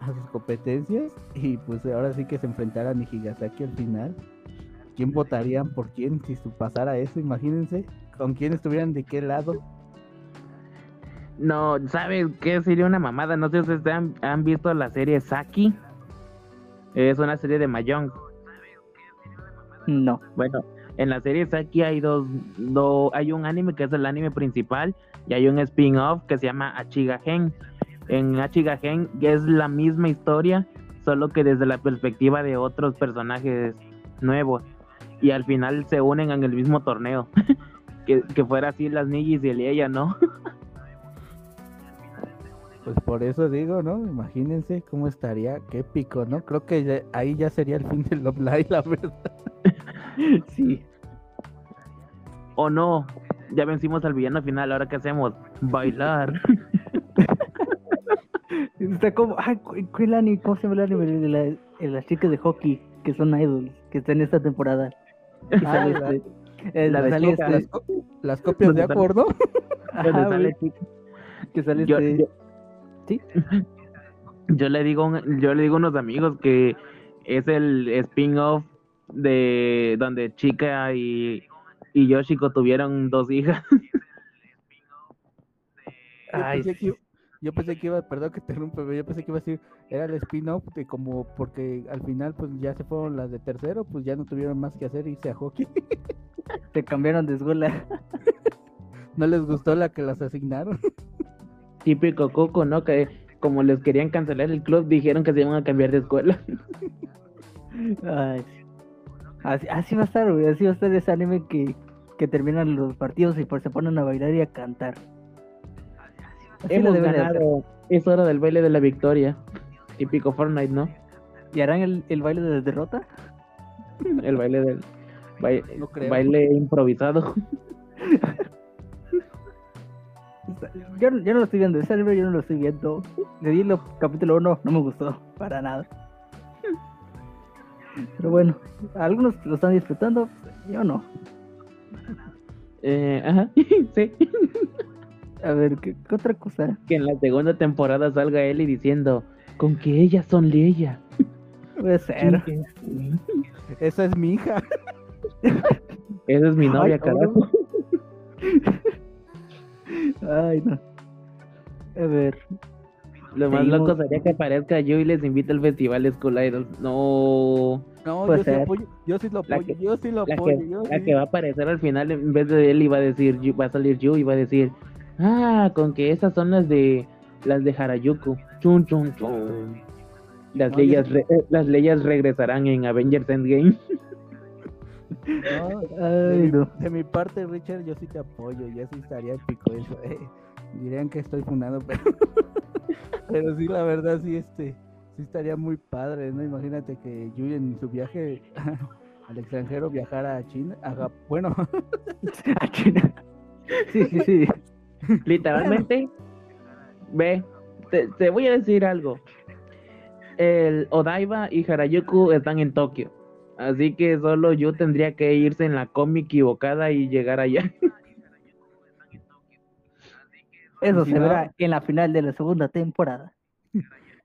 a sus competencias y pues ahora sí que se enfrentara a Nijigasaki al final. ¿Quién votarían por quién si pasara eso? Imagínense, con quién estuvieran de qué lado. No, ¿sabes qué sería una mamada? No sé si ustedes han, han visto la serie Saki. Es una serie de Mahjong. No. Bueno, en la serie Saki hay dos, do- hay un anime que es el anime principal y hay un spin-off que se llama Achiga Gen. En Achiga Gen es la misma historia, solo que desde la perspectiva de otros personajes nuevos. Y al final se unen en el mismo torneo. que, que fuera así las Nijis y el ella, ¿no? Pues por eso digo, ¿no? Imagínense cómo estaría, qué épico, ¿no? Creo que ya- ahí ya sería el fin del Love Live, la verdad. Sí. O no, ya vencimos al villano final, ahora qué hacemos? Bailar. Está como, ay, cu- ¿cuál anime? ¿Cómo se llama el anime de, la, de las chicas de hockey que son idols, que está en esta temporada? Ah, este, eh, la de sale Coca, este- Las, co- las copias de acuerdo. Donde ajá, sale güey, que sale Yo, este, yo- ¿sí? yo le digo, yo le digo a unos amigos que es el spin-off de donde Chica y, y Yoshiko tuvieron dos hijas. Yo Ay, pensé, que, iba- yo pensé que iba, perdón que te interrumpa, pero yo pensé que iba a decir, era el spin-off de como porque al final pues ya se fueron las de tercero, pues ya no tuvieron más que hacer y irse a hockey. se cambiaron de escuela. No les gustó la que las asignaron. Típico Coco, ¿no? Que como les querían cancelar el club, dijeron que se iban a cambiar de escuela. Ay, así, así va a estar, güey, así va a estar ese anime que, que terminan los partidos y pues se ponen a bailar y a cantar. Así Hemos ganado. Es hora del baile de la victoria. Típico Fortnite, ¿no? ¿Y harán el, el baile de derrota? El baile del bai- No baile improvisado. Yo, yo no lo estoy viendo, ese anime yo no lo estoy viendo. Le di el capítulo 1, no me gustó, para nada. Pero bueno, algunos lo están disfrutando, yo no. Eh, ajá, sí. A ver, ¿qué, qué otra cosa? Que en la segunda temporada salga Ellie diciendo con que ellas son Leia. Puede ser. Esa es mi hija. Esa es mi novia, Ay, carajo. Ay, no. A ver, Lo más Seguimos. loco sería que aparezca yo y les invite al festival School Idols. No. No, yo sí apoyo, yo sí lo apoyo, que- yo sí lo La apoyo. que, yo la sí. que va a aparecer al final en vez de él iba a decir, va a salir Yu y va a decir, ah, con que esas son las de las de Harajuku. Chun, chun, chun. Las No, leyes yo- re- eh, las leyes regresarán en Avengers Endgame. No, de, ay, mi, no. de mi parte, Richard, yo sí te apoyo, ya sí estaría épico eso. eh. Dirían que estoy funado, pero, pero sí, la verdad, sí, este, sí estaría muy padre, ¿no? Imagínate que Yui en su viaje al extranjero viajara a China, a bueno, A China. Sí, sí, sí. Literalmente, ve, te, te voy a decir algo. El Odaiba y Harajuku están en Tokio. Así que solo yo tendría que irse en la combi equivocada y llegar allá. Eso si se no- verá en la final de la segunda temporada.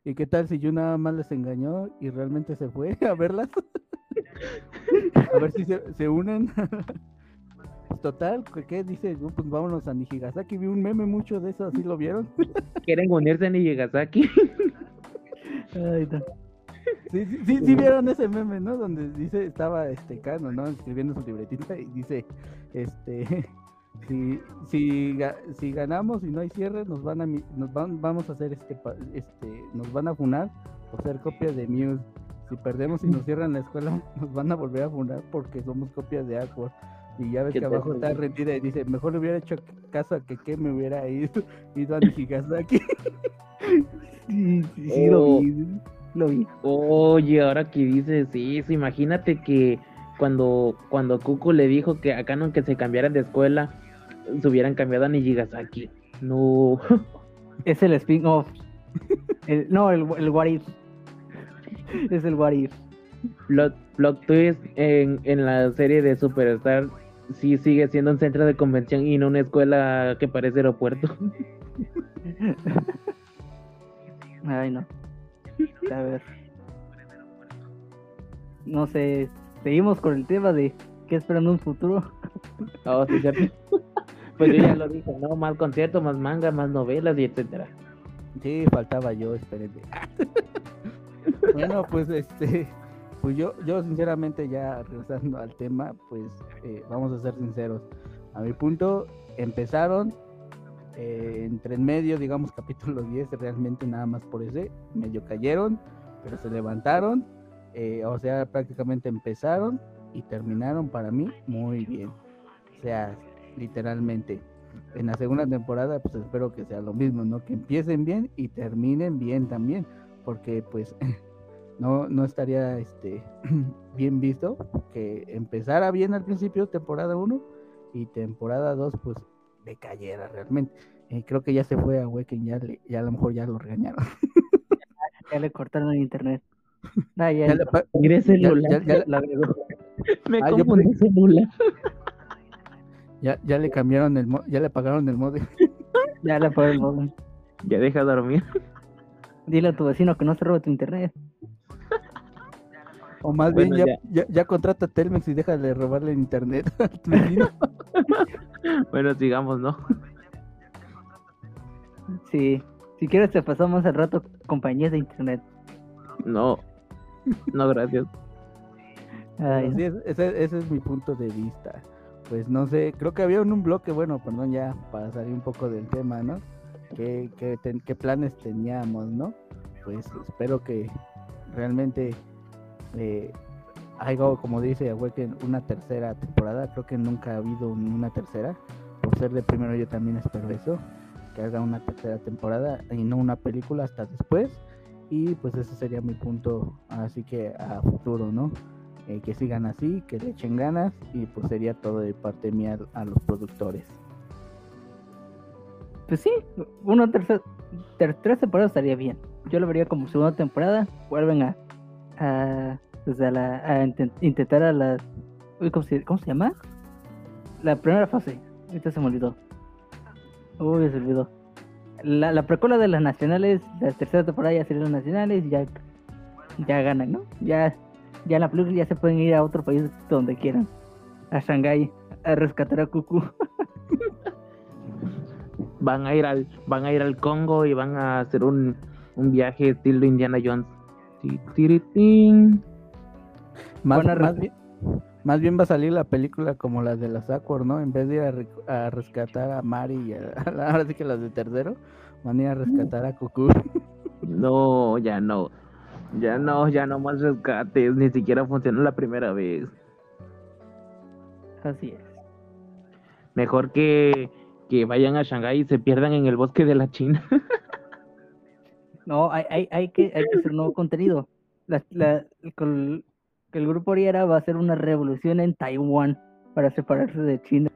¿y qué tal si Yu nada más les engañó y realmente se fue a verlas? a ver si se, se unen. Total, ¿qué- ¿qué dice? No, Pues vámonos a Nijigasaki, vi un meme mucho de eso, ¿así lo vieron? Quieren unirse en Nijigasaki. Ay, no. Sí, sí, sí, sí vieron ese meme, ¿no? Donde dice, estaba este Cano, ¿no? Escribiendo su libretita y dice, este, si, si, si ganamos y no hay cierre, nos van a, nos van, vamos a hacer este, este, nos van a funar por ser copias de Muse. Si perdemos y nos cierran la escuela, nos van a volver a funar porque somos copias de Aqua. Y ya ves ¿Qué que abajo está rendida y dice, mejor le hubiera hecho caso a que que me hubiera ido, ido a Nijigasaki. Sí, sí, sí, lo Oh. vi. Lo vi. Oye, ahora que dices eso, imagínate que cuando, cuando Kuku le dijo que a Canon que se cambiaran de escuela, se hubieran cambiado a Nijigasaki. No. Es el spin-off. No, el, el What If. Es el What If. Plot, plot twist en, en la serie de Superstar sí sigue siendo un centro de convención y no una escuela que parece aeropuerto. Ay, no. A ver. No sé. Seguimos con el tema de qué esperan un futuro. Oh, sí, cierto. Pues yo ya lo dije, ¿no? Más conciertos, más manga, más novelas y etcétera. Sí, faltaba yo, espérenme. bueno, pues este, pues yo, yo sinceramente ya regresando al tema, pues eh, vamos a ser sinceros. A mi punto, empezaron eh, entre en medio, digamos capítulo 10, realmente nada más por ese, medio cayeron, pero se levantaron, eh, o sea, prácticamente empezaron y terminaron para mí muy bien. O sea, literalmente. en la segunda temporada, pues espero que sea lo mismo, ¿no? Que empiecen bien y terminen bien también, porque pues no, no estaría este, bien visto que empezara bien al principio, temporada 1, y temporada 2, pues decayera realmente. Eh, creo que ya se fue a Weekend, ya, le- ya a lo mejor ya lo regañaron. Ya le cortaron el internet. Ya, Ya le ya- ya-. Me Ah, yo confundí celular. Ya- ya le cambiaron el mo- ya le pagaron el modem. Ya le fue el modem. Ya deja dormir. Dile a tu vecino que no se robe tu internet. O más Bueno, bien ya, ya, ya contrata a Telmex y deja de robarle el internet a tu vecino. Bueno, sigamos, ¿no? Sí. Si quieres te pasamos al rato compañías de internet. No. No, gracias. Ay, sí, ese, ese es mi punto de vista. Pues no sé, creo que había en un bloque, bueno, perdón, ya para salir un poco del tema, ¿no? ¿Qué, qué, ten- qué planes teníamos, no? Pues espero que realmente eh, haya, como dice una tercera temporada. Creo que nunca ha habido un- una tercera. Por ser de primero, yo también espero eso. Que haga una tercera temporada y no una película hasta después. Y pues ese sería mi punto, así que a futuro, ¿no? Eh, que sigan así, que le echen ganas y pues sería todo de parte mía a los productores. Pues sí, una tercera, ter- tres temporadas estaría bien. Yo lo vería como segunda temporada. Vuelven a, a, pues a, la, a inten- intentar a ¿cómo, se, ¿Cómo se llama? La primera fase. Ahorita se me olvidó. Uy, se olvidó. La, la precuela de las nacionales, la tercera temporada ya serían las nacionales y ya, ya ganan, ¿no? Ya, ya en la película ya se pueden ir a otro país donde quieran. A Shanghái, a rescatar a Cucu. Van a ir al, van a ir al Congo y van a hacer un, un viaje estilo Indiana Jones. Más, más bien, más bien va a salir la película como la de las Aquor, ¿no? En vez de ir a, re- a rescatar a Mari y a, a la- ahora sí que las de tercero, van a ir a rescatar a Cucú. No, ya no. Ya no, ya no más rescates. Ni siquiera funcionó la primera vez. Así es. Mejor que, que vayan a Shanghái y se pierdan en el bosque de la China. No, hay, hay, hay, que, hay que hacer nuevo contenido. La, la- que el grupo Ariera va a hacer una revolución en Taiwán para separarse de China.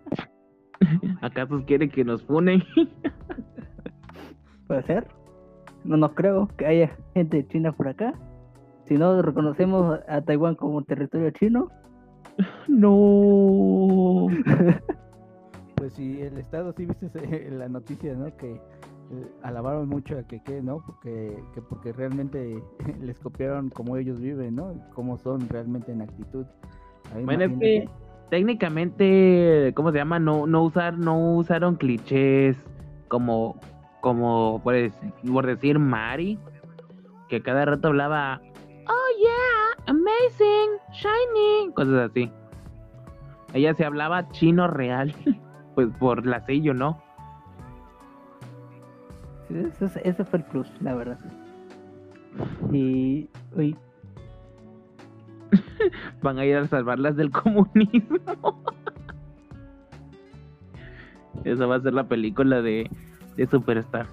¿Acaso quiere que nos funen? ¿Puede ser? No, no creo que haya gente de China por acá. Si no reconocemos a Taiwán como territorio chino, No. Pues sí, el Estado, sí viste ese- la noticia, ¿no? Que eh, alabaron mucho a Keke, ¿no? Porque, que porque realmente les copiaron cómo ellos viven, ¿no? Cómo son realmente en actitud. Ahí Bueno, es que técnicamente, ¿cómo se llama? No, no usar, no usaron clichés como, como por, dec- por decir Mari, que cada rato hablaba, oh yeah, amazing, shiny, cosas así. Ella se hablaba chino real, pues por la sello, ¿no? ese fue el plus, la verdad. Y, uy, Van a ir a salvarlas del comunismo. Esa va a ser la película de, de Superstar.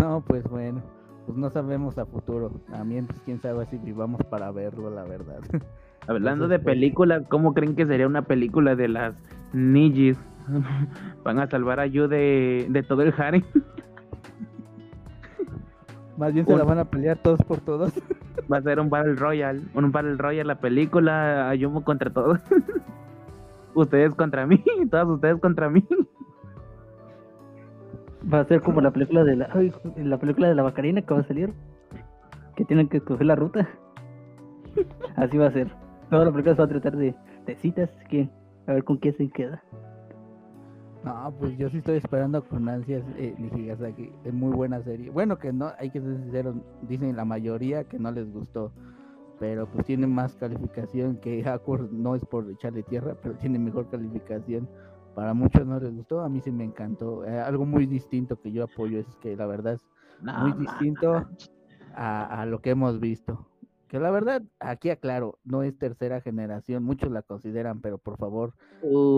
No, pues bueno, pues no sabemos a futuro. También, pues quién sabe si vivamos para verlo, la verdad. Hablando Entonces, de pues- películas, ¿cómo creen que sería una película de las Nijis? Van a salvar a Yu de, de todo el harem. Más bien se la van a pelear todos por todos. Va a ser un Battle Royale. Un Battle Royale la película, Ayumu contra todos. ustedes contra mí, todos ustedes contra mí. Va a ser como la película de la, ay, la película de la Bacarina que va a salir. Que tienen que escoger la ruta. Así va a ser. Toda la película se va a tratar de, de citas. Que, a ver con quién se queda. No, pues yo sí estoy esperando con ansias eh, Nijigasaki. Es muy buena serie. Bueno, que no, hay que ser sinceros, dicen la mayoría que no les gustó. Pero pues tiene más calificación que Awkward, no es por echarle tierra, pero tiene mejor calificación. Para muchos no les gustó, a mí sí me encantó. Eh, algo muy distinto que yo apoyo es que la verdad es No, muy ma- distinto a, a lo que hemos visto. Que la verdad, aquí aclaro, no es tercera generación, muchos la consideran, pero por favor,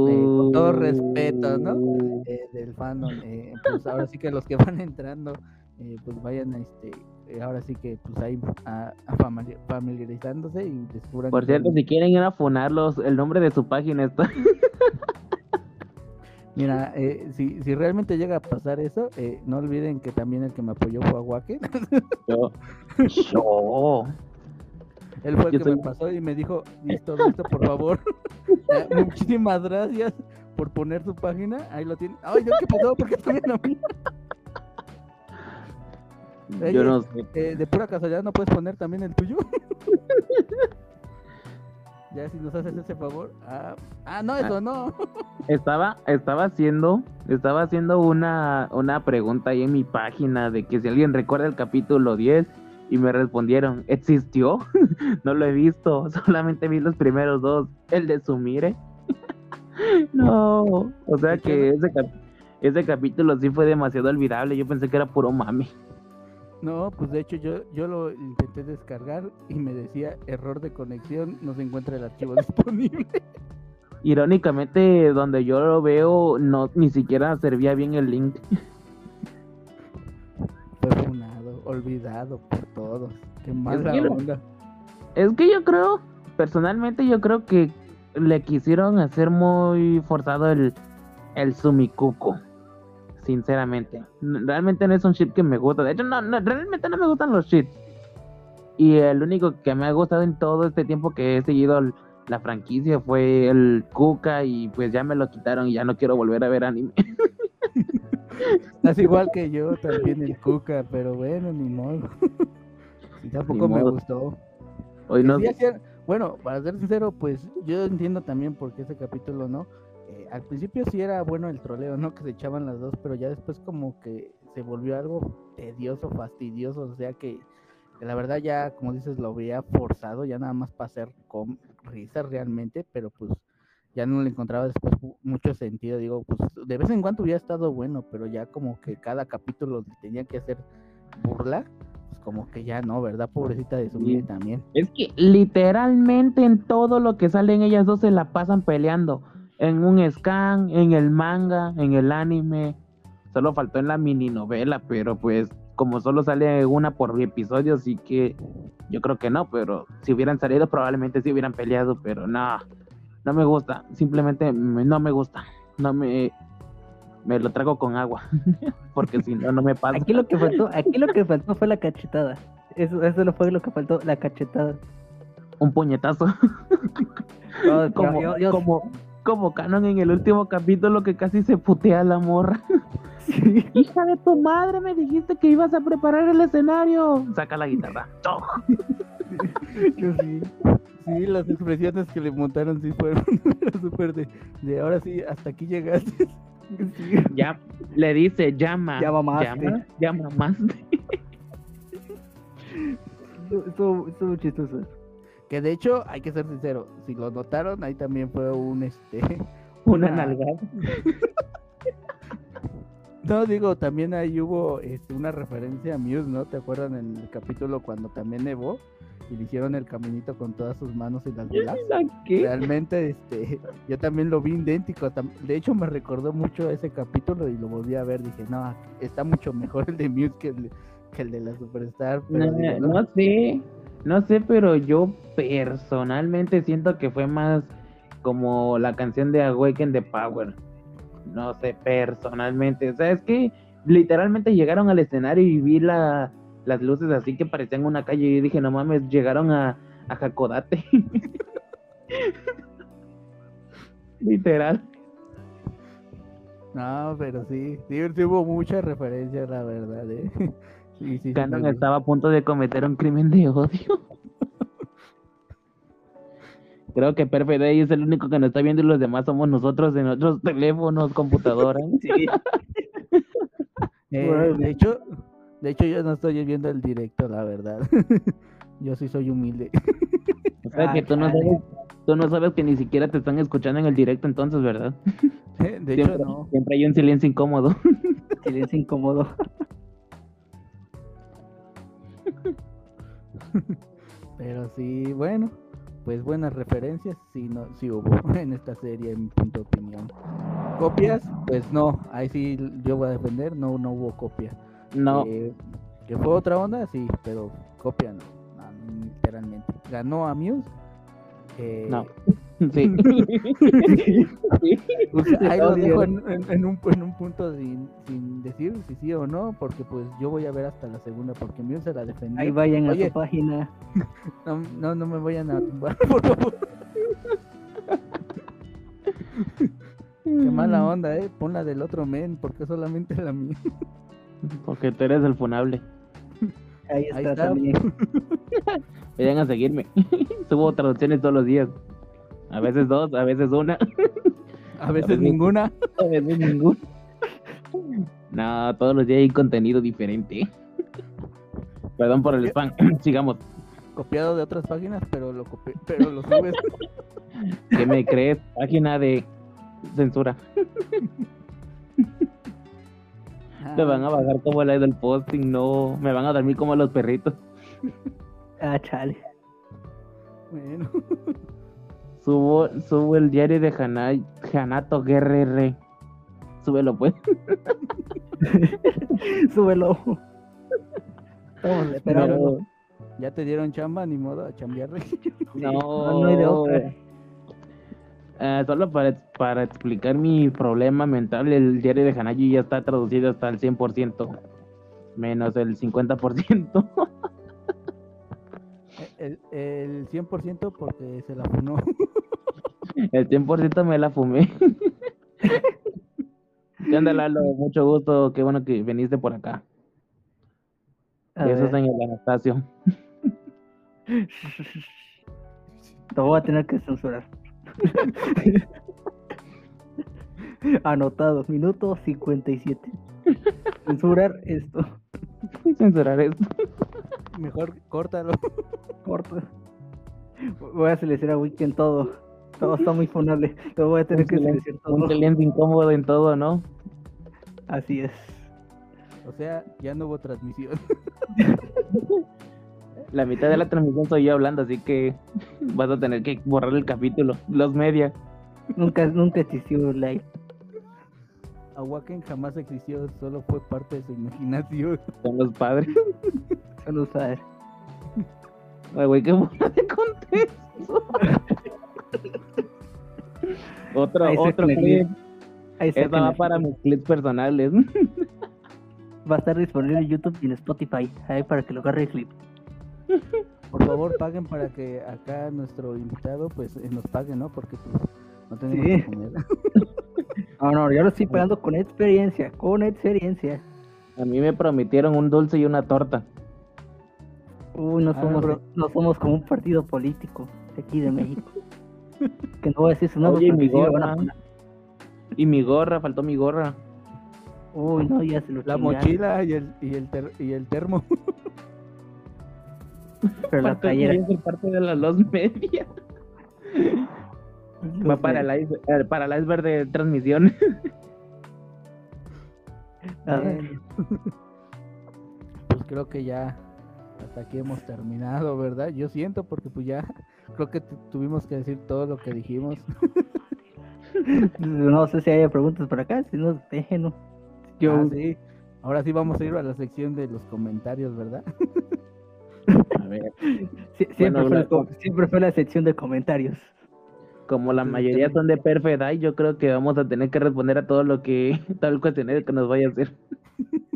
eh, con todo respeto, ¿no? Uh, Eh, del fandom, eh, pues ahora sí que los que van entrando, eh, pues vayan, este, eh, ahora sí que pues ahí a, a famili- familiarizándose y descubran. Por que cierto, son- si quieren ir a funarlos, el nombre de su página está. Mira, eh, si, si realmente llega a pasar eso, eh, no olviden que también el que me apoyó fue Aguaque. Yo. Yo. Él fue el Yo que soy- me pasó y me dijo, listo, listo, por favor. Muchísimas gracias por poner su página. Ahí lo tienen. Ay, Dios, ¿qué pasó? ¿Por qué también a mí? Yo no sé. Eh, de pura casualidad, ¿no puedes poner también el tuyo? ya, si nos haces ese favor. Ah, ah no, eso no. Estaba, estaba haciendo, estaba haciendo una, una pregunta ahí en mi página de que si alguien recuerda el capítulo 10 y me respondieron, ¿existió? no lo he visto, solamente vi los primeros dos, el de Sumire. no, o sea ¿De qué que ese, cap- ese capítulo sí fue demasiado olvidable, yo pensé que era puro mami. No, pues de hecho yo, yo lo intenté descargar y me decía error de conexión, no se encuentra el archivo disponible. Irónicamente, donde yo lo veo, no ni siquiera servía bien el link. Funado, olvidado por todos. Qué mala que lo- onda. Es que yo creo, personalmente yo creo que le quisieron hacer muy forzado el, el Sumikuko. Sinceramente. Realmente no es un ship que me gusta. De hecho, no, no, realmente no me gustan los ships. Y el único que me ha gustado en todo este tiempo que he seguido la franquicia fue el Kuka y pues ya me lo quitaron y ya no quiero volver a ver anime. Estás igual que yo, también el Cuca, pero bueno, ni modo. Y tampoco Ni me gustó. Hoy no bueno, para ser sincero, pues yo entiendo también por qué ese capítulo no. Al principio sí era bueno el troleo, ¿no? Que se echaban las dos, pero ya después como que se volvió algo tedioso, fastidioso, o sea que, que la verdad ya, como dices, lo veía forzado, ya nada más para hacer con risas realmente, pero pues ya no le encontraba después mu- mucho sentido. Digo, pues de vez en cuando hubiera estado bueno, pero ya como que cada capítulo tenía que hacer burla, pues como que ya no, ¿verdad? Pobrecita de su Sí. también. Es que literalmente en todo lo que salen ellas dos se la pasan peleando. En un scan, en el manga, en el anime. Solo faltó en la mini novela, pero pues como solo sale una por episodio, sí que yo creo que no, pero si hubieran salido probablemente sí hubieran peleado, pero no, no me gusta, simplemente me- no me gusta, no me, me lo trago con agua, porque si no, no me pasa. Aquí lo que faltó, aquí lo que faltó fue la cachetada. Eso, eso lo fue lo que faltó, la cachetada. Un puñetazo. No, pero como, yo- yo- como, como Canon en el último capítulo que casi se putea a la morra. sí. Hija de tu madre, me dijiste que ibas a preparar el escenario. Saca la guitarra. ¡Toc! Yo sí. Sí, las expresiones que le montaron sí fueron súper de, de ahora sí, hasta aquí llegaste. Sí. Ya, le dice, llama. Ya mamaste. Llama, ya mamaste. Estuvo- Estuvo estuvo chistoso. Que de hecho, hay que ser sincero, si lo notaron, ahí también fue un este. Una nalgada. No, digo, también ahí hubo este, una referencia a Muse, ¿no? ¿Te acuerdan en el capítulo cuando también nevó y le hicieron el caminito con todas sus manos y las velas? ¿Qué? Realmente, este, yo también lo vi idéntico. De hecho, me recordó mucho ese capítulo y lo volví a ver. Dije, no, está mucho mejor el de Muse que el de, que el de la Superstar. Pero No, digo, no, no sé, no sé, pero yo personalmente siento que fue más como la canción de Awaken the Power. No sé, personalmente. O sea, es que literalmente llegaron al escenario y vi la, las luces así que parecían una calle y dije, no mames, llegaron a, a Hakodate. Literal. No, pero sí, sí, hubo muchas referencias, la verdad, ¿eh? Sí, Canon estaba a punto de cometer un crimen de odio. Creo que Perfect Day es el único que nos está viendo y los demás somos nosotros en otros teléfonos, computadoras. Sí. Eh, Bueno. de hecho, de hecho yo no estoy viendo el directo, la verdad. yo sí soy humilde. O sea que Ah, tú no chale. sabes, tú no sabes que ni siquiera te están escuchando en el directo entonces, ¿verdad? De hecho, Siempre, no. siempre hay un silencio incómodo. Silencio incómodo. Pero sí, bueno, pues buenas referencias, sí, no, sí hubo en esta serie, en mi punto de opinión. ¿Copias? Pues no, ahí sí yo voy a defender, no, no hubo copia. No, Eh, que fue otra onda, sí, pero copia no, no, literalmente. Ganó a Muse. eh, no. Sí. Sí. pues, ahí lo dejo en, en- en un, en un punto sin, sin decir si sí o no, porque pues yo voy a ver hasta la segunda, porque Muse se la defendió. Ahí vayan a Oye, su página. No, no, no me vayan a tumbar, por favor. Qué mala onda, eh. Pon la del otro men, porque solamente la mía. Porque tú eres el funable. Ahí está. también. Vayan a seguirme. Subo traducciones todos los días. A veces dos, a veces una, A veces veces- ninguna. a veces ninguna. No, todos los días hay contenido diferente. Perdón por el spam. Sigamos. Copiado de otras páginas, pero lo copi- pero lo subes. ¿Qué me crees? Página de censura. Me van a bajar como la del posting, no. Me van a dormir como los perritos. Ah, chale. Bueno, Subo, subo el diario de Hanai, Hanato Guerrero. Súbelo pues. Súbelo. No, ya te dieron chamba, ni modo a chambearle. no, no, hay de otra. Ah, solo para, para explicar mi problema mental, el diario de Hanayi ya está traducido hasta el 100%, menos el 50%. El, el 100% porque se la funó. El 100% me la fumé. ¿Qué onda, Lalo? Mucho gusto, qué bueno que viniste por acá. A Eso es en el Anastasio. Te voy a tener que censurar. Anotado, minuto 57. Censurar esto. Censurar esto. Mejor córtalo. Corto. Voy a seleccionar Weekend todo. Todo está muy funable. Lo voy a tener que Un seleccionar Un todo. silencio incómodo en todo, ¿no? Así es. O sea, ya no hubo transmisión. La mitad de la transmisión soy yo hablando, así que vas a tener que borrar el capítulo. Los media. Nunca, nunca existió live. Awaken jamás existió, solo fue parte de su imaginación. Son los padres. Solo saber. Ay, güey, qué bola de contexto. otro, Ahí otro clip. Esta va para mis clips personales. Va a estar disponible en YouTube y en Spotify. Ahí para que lo agarre el clip. Por favor, paguen para que acá nuestro invitado pues eh, nos pague, ¿no? Porque pues no tenemos Sí. que comer. No, no, yo lo estoy pagando con experiencia. Con experiencia. A mí me prometieron un dulce y una torta. Uy, no Ah, somos, bro. no somos como un partido político de aquí de México. que no voy a decir su nombre Oye, mi gorra. Y mi gorra, faltó mi gorra. Uy, no, ya se lo La chingaron. mochila y el, y el, ter- y el termo. Pero la playera. parte de las dos medias. Va para el, ice- eh, para el iceberg de transmisión. A ver, Bien. Pues creo que ya hasta aquí hemos terminado, ¿verdad? Yo siento porque pues ya creo que tu- tuvimos que decir todo lo que dijimos. No sé si hay preguntas por acá, si no, déjenlo. Yo, Ah, sí. Ahora sí vamos a ir a la sección de los comentarios, ¿verdad? A ver, sí- siempre, Bueno, fue la- el co- siempre fue la sección de comentarios. Como la mayoría son de Perfect Eye, yo creo que vamos a tener que responder a todo lo que, todo el cuestionario que nos vaya a hacer.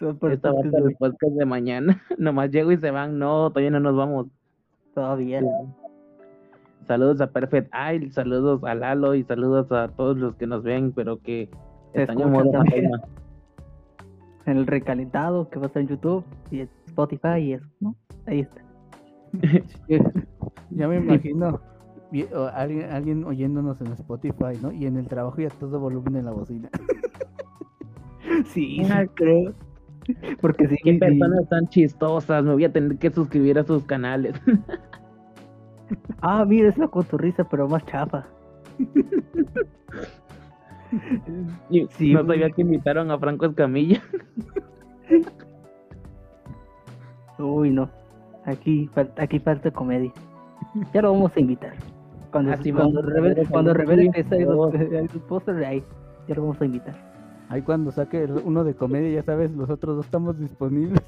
Esta va a ser de el podcast de mañana. Nomás llego y se van. No, todavía no nos vamos. Todavía. Saludos a Perfect Eye, saludos a Lalo y saludos a todos los que nos ven, pero que Se están en el recalentado que va a estar en YouTube y Spotify y eso, ¿no? Ahí está. Ya me imagino alguien, alguien oyéndonos en Spotify, ¿no? Y en el trabajo y a todo volumen en la bocina. Sí, sí, creo. Porque sí, Qué sí, personas tan chistosas, me voy a tener que suscribir a sus canales. Ah, mira, es la cotorriza, pero más chafa. Y Sí, no sabía que invitaron a Franco Escamilla. Uy, no. Aquí, aquí falta comedia. Ya lo vamos a invitar. Cuando, Ah, sí, cuando, vamos revele, cuando revele que los, por ahí ya lo vamos a invitar. Ahí cuando saque uno de comedia, ya sabes, los otros dos estamos disponibles.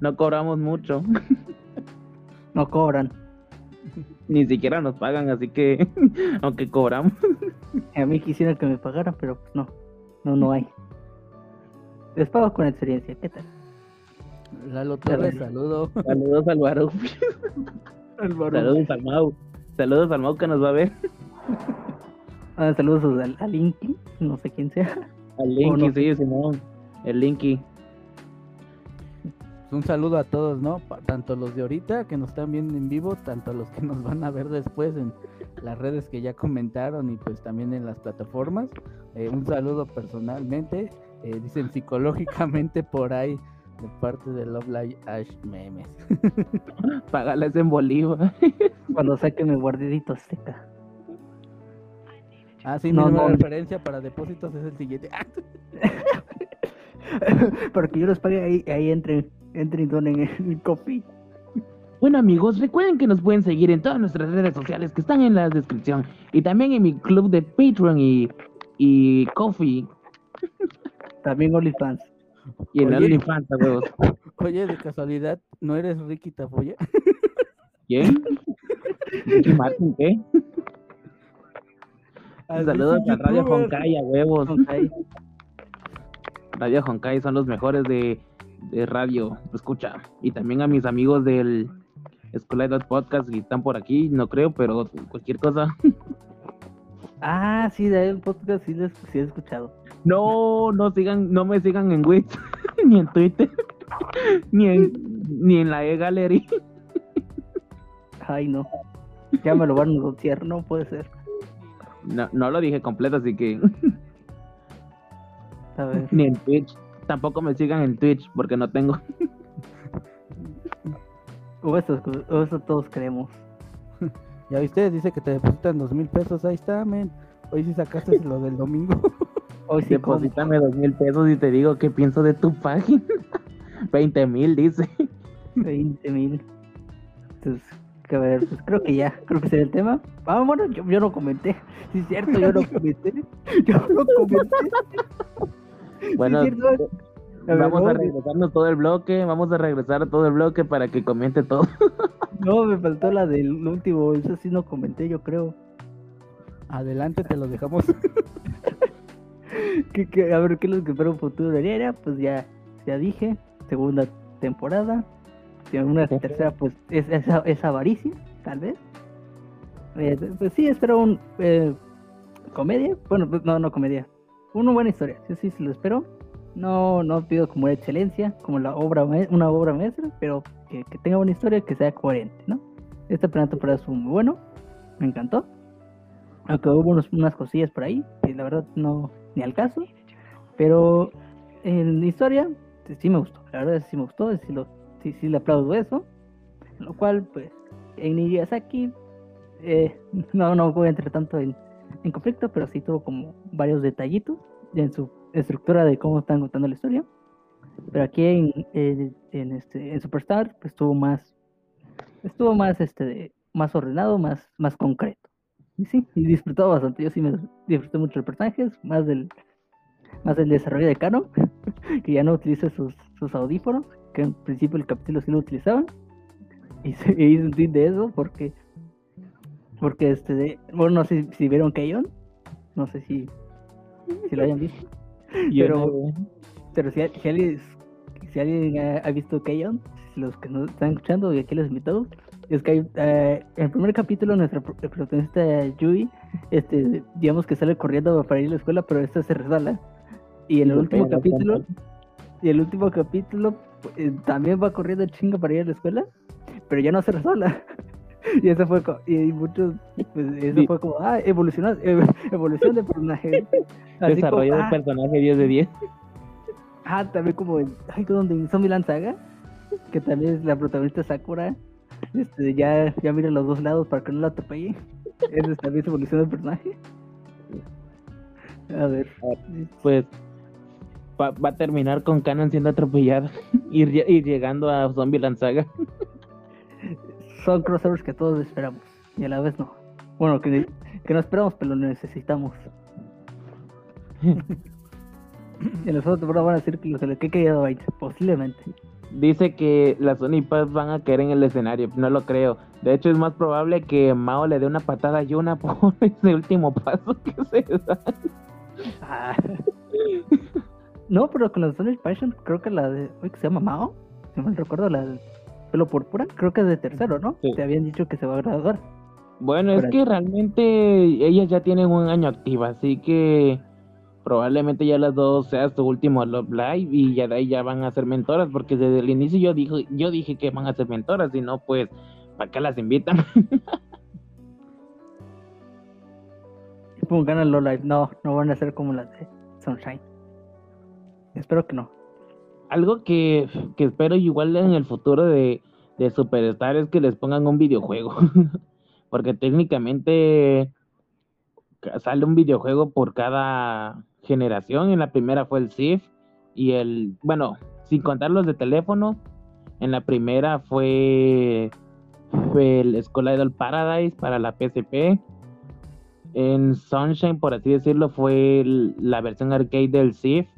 No cobramos mucho, No cobran. ni siquiera nos pagan, así que aunque cobramos. A mí quisiera que me pagaran, pero pues no. No, no hay. Les pago con experiencia. ¿Qué tal? Lalo Torres, saludo. Saludos al. Saludos al Mau. Saludos al Mau que nos va a ver. Ah, saludos al, al Inky, no sé quién sea. Al Linky, no. sí, Simón. El Linky. Un saludo a todos, ¿no? Tanto los de ahorita que nos están viendo en vivo, tanto los que nos van a ver después en las redes que ya comentaron y pues también en las plataformas. Eh, un saludo personalmente, eh, dicen psicológicamente por ahí, de parte de Love Live Ash Memes. Págales en Bolívar. Cuando saque mi guardidito azteca. Ah, sí, No, no. referencia para depósitos es el siguiente. Ah, Para que yo los pague ahí, ahí entren, entren y donen el copy. Bueno amigos, recuerden que nos pueden seguir en todas nuestras redes sociales que están en la descripción. Y también en mi club de Patreon y, y Coffee. También OnlyFans. Y en Oye. OnlyFans, a huevos. Oye, de casualidad, ¿no eres Ricky Tafoya? ¿Quién? ¿Ricky Martin qué? Saludos a Radio. Honkai, a huevos. Ok. Radio Honkai son los mejores de, de radio, escucha. Y también a mis amigos del Escuela de Podcast que están por aquí, no creo, pero cualquier cosa. Ah, sí, de ahí el podcast sí, he- sí he escuchado. No, no sigan, no me sigan en Wix, ni en Twitter, ni en, ni en la e-gallery. Ay, no. Ya me lo van a anunciar, no puede ser. No, no lo dije completo, así que A ver. ni en Twitch. Tampoco me sigan en Twitch porque no tengo. O eso, o eso todos creemos. Ya viste, dice que te depositan dos mil pesos, ahí está, men. Hoy sí sacaste lo del domingo. Hoy sí, Deposítame dos mil pesos y te digo qué pienso de tu página. 20 mil, dice. 20 mil. Entonces, que a ver, pues creo que ya, creo que sería el tema. Ah, bueno, yo, yo no comenté. Sí, es cierto, yo no comenté. Yo no comenté. Bueno, Sí. A ver, vamos a no, regresarnos todo el bloque, vamos a regresar a todo el bloque para que comente todo. No, me faltó la del último. Eso sí no comenté, yo creo. Adelante, te lo dejamos. Que, que- a ver, ¿qué es lo que espero un futuro de Ariera? Pues ya, ya dije, segunda temporada. Si una Sí. tercera, pues es, es, es avaricia, tal vez. Eh, pues sí, espero un eh, comedia. Bueno, pues, no, no comedia. Una buena historia. Yo sí, sí lo espero. No, no pido como excelencia, como la obra una obra maestra, pero que, que tenga buena historia, que sea coherente, ¿no? Esta primera temporada estuvo muy bueno, me encantó. Aunque hubo unos- unas cosillas por ahí, que la verdad no, ni al caso. Pero en historia, sí me gustó. La verdad sí me gustó, sí, lo, sí, sí le aplaudo eso. Lo cual, pues, en Nijasaki, eh, no, no voy a entrar tanto en, en conflicto, pero sí tuvo como varios detallitos en su estructura de cómo están contando la historia. Pero aquí en, en, en este, en Superstar, pues estuvo más, estuvo más, este, más ordenado, más, más concreto. Y sí, y disfrutó bastante. Yo sí me disfruté mucho los personajes, más del, más del desarrollo de Kano, que ya no utiliza sus, sus audífonos, que en principio el capítulo sí lo utilizaban. Y se hice un tweet de eso porque, porque este, de- bueno, no sé si vieron Keyon, no sé si, si lo hayan visto. Pero- Pero si, si alguien, si alguien ha, ha visto Keyon, los que nos están escuchando y aquí los invitados, es que eh, en el primer capítulo nuestra pro- protagonista Yui, este, digamos que sale corriendo para ir a la escuela, pero esta se resbala. Y en el último capítulo, y el último capítulo eh, también va corriendo chinga para ir a la escuela, pero ya no se resbala. Y eso fue co- y muchos pues, eso Sí. fue como ah evoluciona ev- evolución de personaje. Así como, Desarrollo de ah, personaje 10 de 10. Ah, también como en, ay, donde en Zombieland Saga, que también es la protagonista Sakura, este, ya, ya mira los dos lados para que no la atropelle. Esa también es evolución del personaje. A ver. Pues Va, va a terminar con Canon siendo atropellada y, y llegando a Zombieland Saga. Son crossovers que todos esperamos y a la vez no. Bueno, que, que no esperamos, pero lo necesitamos. y en segunda temporada van a decir que los de que quedado 20, posiblemente. Dice que las Sony Pass van a caer en el escenario. No lo creo. De hecho, es más probable que Mao le dé una patada a Yuna por ese último paso que se da. Ah. No, pero con la Sonic Passion, creo que la de. Uy, que se llama Mao. Si no me recuerdo, la del pelo púrpura. Creo que es de tercero, ¿no? Sí. Te habían dicho que se va a graduar. Bueno, es que realmente ellas ya tienen un año activa, así que probablemente ya las dos sea su último Love Live y ya de ahí ya van a ser mentoras, porque desde el inicio yo dije, yo dije que van a ser mentoras, y no, pues, ¿para qué las invitan? Low Life. No, no van a ser como las de Sunshine. Espero que no. Algo que, que espero igual en el futuro de, de Superstar es que les pongan un videojuego, porque técnicamente ca- sale un videojuego por cada generación. En la primera fue el SIF y el, bueno, sin contar los de teléfono, en la primera fue, el Skull Idol Paradise para la PSP. En Sunshine, por así decirlo, fue la versión arcade del SIF.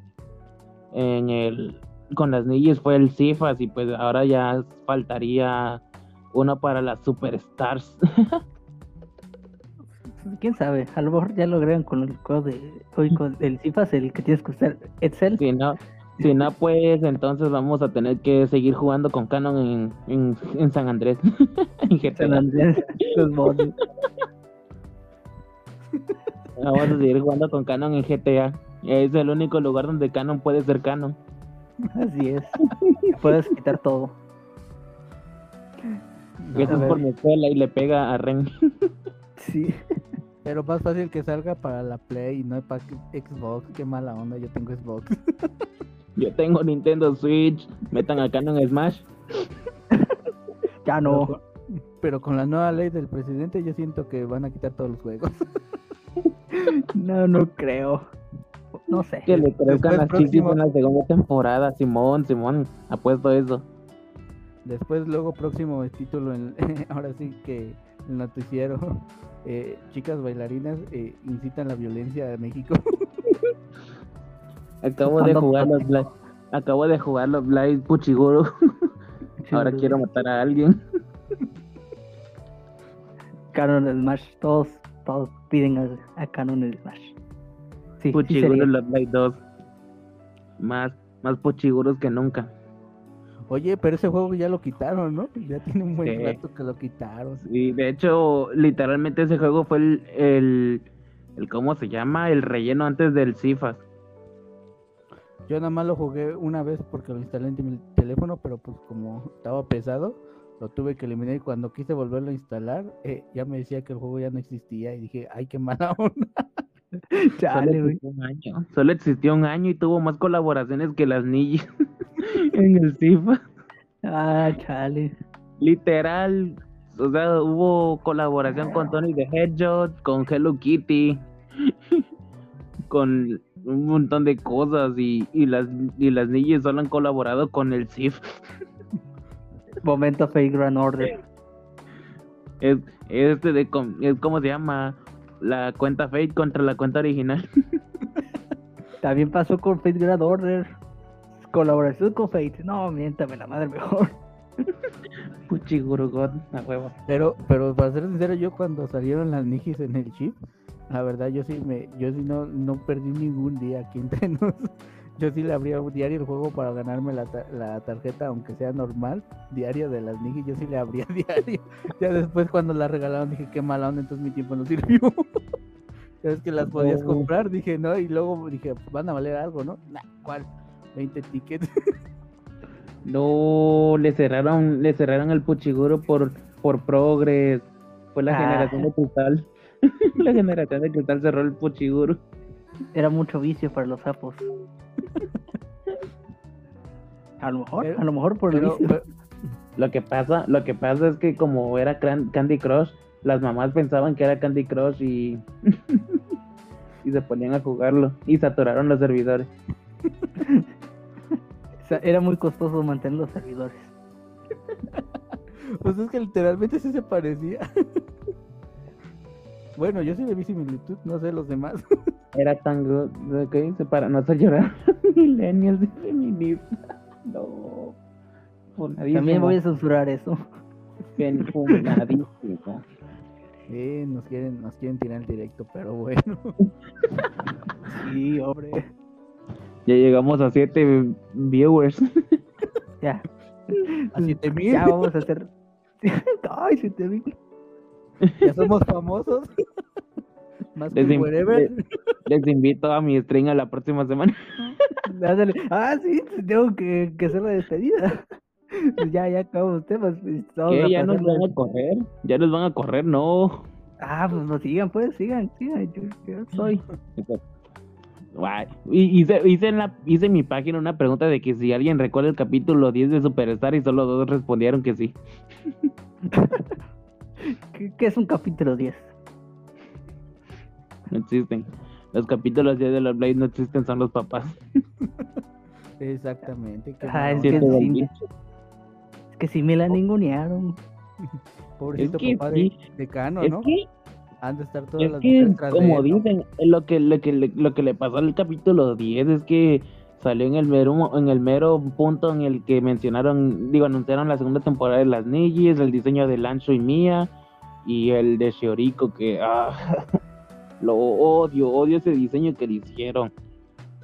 En el con las niñas fue el Cifas y pues ahora ya faltaría uno para las Superstars. Quién sabe, a lo mejor ya lo agregan con el de. Hoy con el CIFAS, el que tienes que usar Excel. si no, si no pues entonces vamos a tener que seguir jugando con Canon en, en, en San Andrés. en GTA. San Andrés, los mods. Vamos a seguir jugando con Canon en GTA. Es el único lugar donde Canon puede ser Canon. Así es. Puedes quitar todo. No, Eso es por mi escuela y le pega a Ren. Sí. Pero más fácil que salga para la Play y no para Xbox. Qué mala onda, yo tengo Xbox. Yo tengo Nintendo Switch. Metan a Canon en Smash. Ya Pero no. con, pero con la nueva ley del presidente yo siento que van a quitar todos los juegos. No, no creo. No sé. Que le crezcan las próximo- en la segunda temporada. Simón, Simón. Apuesto eso. Después, luego, próximo título, en, ahora sí que noticiero, eh, chicas bailarinas eh, incitan la violencia a México. Acabo de jugar los. Acabo de jugar los Black Puchiguro. Ahora Sí, quiero matar a alguien. Canon Smash. Todos, todos piden a, a Canon Smash. Sí, sí Puchiguro sería. los Black 2. Más, más puchiguros que nunca. Oye, pero ese juego ya lo quitaron, ¿no? Ya tiene un buen Sí. rato que lo quitaron. Y de hecho, literalmente ese juego fue el, el, el ¿cómo se llama? El relleno antes del Cifas. Yo nada más lo jugué una vez porque lo instalé en mi teléfono, pero pues como estaba pesado, lo tuve que eliminar y cuando quise volverlo a instalar, eh, ya me decía que el juego ya no existía y dije, ay, qué mala onda. Chale, Solo güey. existió un año. Solo existió un año y tuvo más colaboraciones que las niñas en el Cifas. Ah, chale. Literal, o sea, hubo colaboración con Tony the Hedgehog, con Hello Kitty, con un montón de cosas y, y las y las niñas solo han colaborado con el CIF. Momento Fake Grand Order. Es, este de es como se llama la cuenta fake contra la cuenta original. También pasó con Fate Grand Order. Colaboración con Fate. No, miéntame la madre mejor. Puchigurugod, a huevo. Pero, pero para ser sincero, yo cuando salieron las Nijis en el chip, la verdad yo sí me, yo sí no, no perdí ningún día aquí entre nos. Yo sí le abría diario el juego para ganarme la, ta- la tarjeta, aunque sea normal, diario de las Nijis, yo sí le abría diario. Ya después cuando la regalaron dije qué mala onda, entonces mi tiempo no sirvió. Ya ves que las podías comprar, dije no, y luego dije, van a valer algo, ¿no? Nah, ¿cuál? 20 tickets. No, le cerraron, le cerraron el Puchiguro por, por Progress. Fue la Ah. generación de cristal. la generación de cristal cerró el Puchiguro. Era mucho vicio para los sapos. A lo mejor, Pero- a lo mejor por el Pero, vicio. pero- Lo que pasa, lo que pasa es que como era Candy Crush, las mamás pensaban que era Candy Crush y y se ponían a jugarlo y saturaron los servidores. O sea, era muy costoso mantener los servidores. Pues es que literalmente sí se parecía. Bueno, yo sí le vi similitud, no sé los demás. Era tan good, ok, se para no hacer llorar. Millennials de feminismo. No. Funadísimo. También voy a censurar eso. Fen- funadísimo. Eh, nos quieren, nos quieren tirar el directo, pero bueno. Sí, hombre. Ya llegamos a 7 viewers. Ya. A 7000. Ya vamos a hacer. Ay, se te vi. Ya somos famosos. Más que Les in- wherever. Les invito a mi stream a la próxima semana. Ah, sí, tengo que, que hacer la despedida. Pues ya, ya acabamos los temas. ¿Qué? ¿Ya nos van a correr? ¿Ya nos van a correr? No. Ah, pues no sigan, pues, sigan, sigan. Yo, yo soy. Y hice, hice, en la, hice en mi página una pregunta de que si alguien recuerda el capítulo 10 de Superstar y solo dos respondieron que sí. ¿Qué, qué es un capítulo 10? No existen. Los capítulos 10 de los Blade no existen, son los papás. Exactamente. Ah, es que sí. Es que sí me la ningunearon. Pobrecito Es que papá sí. de, de Cano, es ¿no? que, Han de estar todas es las que mujeres tras de como dicen, lo que, lo, que, le- lo que le pasó al capítulo 10 es que salió en el mero en el mero punto en el que mencionaron, digo, anunciaron la segunda temporada de las Nijis, el diseño de Lancho y Mía y el de Shioriko que ah, lo odio, odio ese diseño que le hicieron.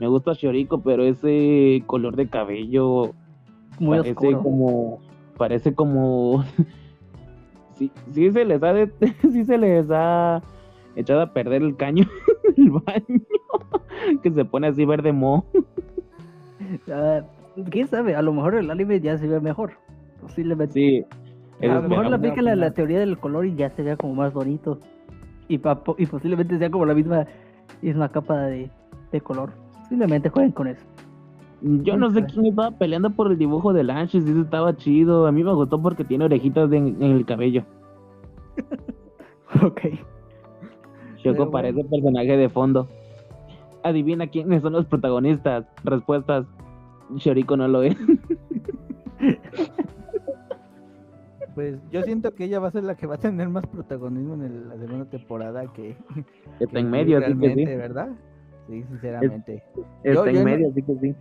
Me gusta Shioriko, pero ese color de cabello Muy parece oscuro. como parece como sí, sí se les ha de- sí se les ha echado a perder el caño el baño que se pone así verde mo Ah, ¿Quién sabe? A lo mejor el anime ya se ve mejor. Posiblemente. sí a lo mejor la aplican la, la teoría del color y ya se vea como más bonito. Y, pa- y posiblemente sea como la misma, misma capa de, de color. Posiblemente jueguen con eso. Yo no sé quién estaba peleando por el dibujo de Lanch si estaba chido. A mí me gustó porque tiene orejitas de- en el cabello. Ok. Pero parece personaje de fondo. Adivina quiénes son los protagonistas. Respuestas. Shoriko no lo es. Pues yo siento que ella va a ser la que va a tener más protagonismo en el- la segunda temporada que, está que en medio así que realmente, sí ¿verdad? Sí, sinceramente. está Yo- en yo no- medio así que sí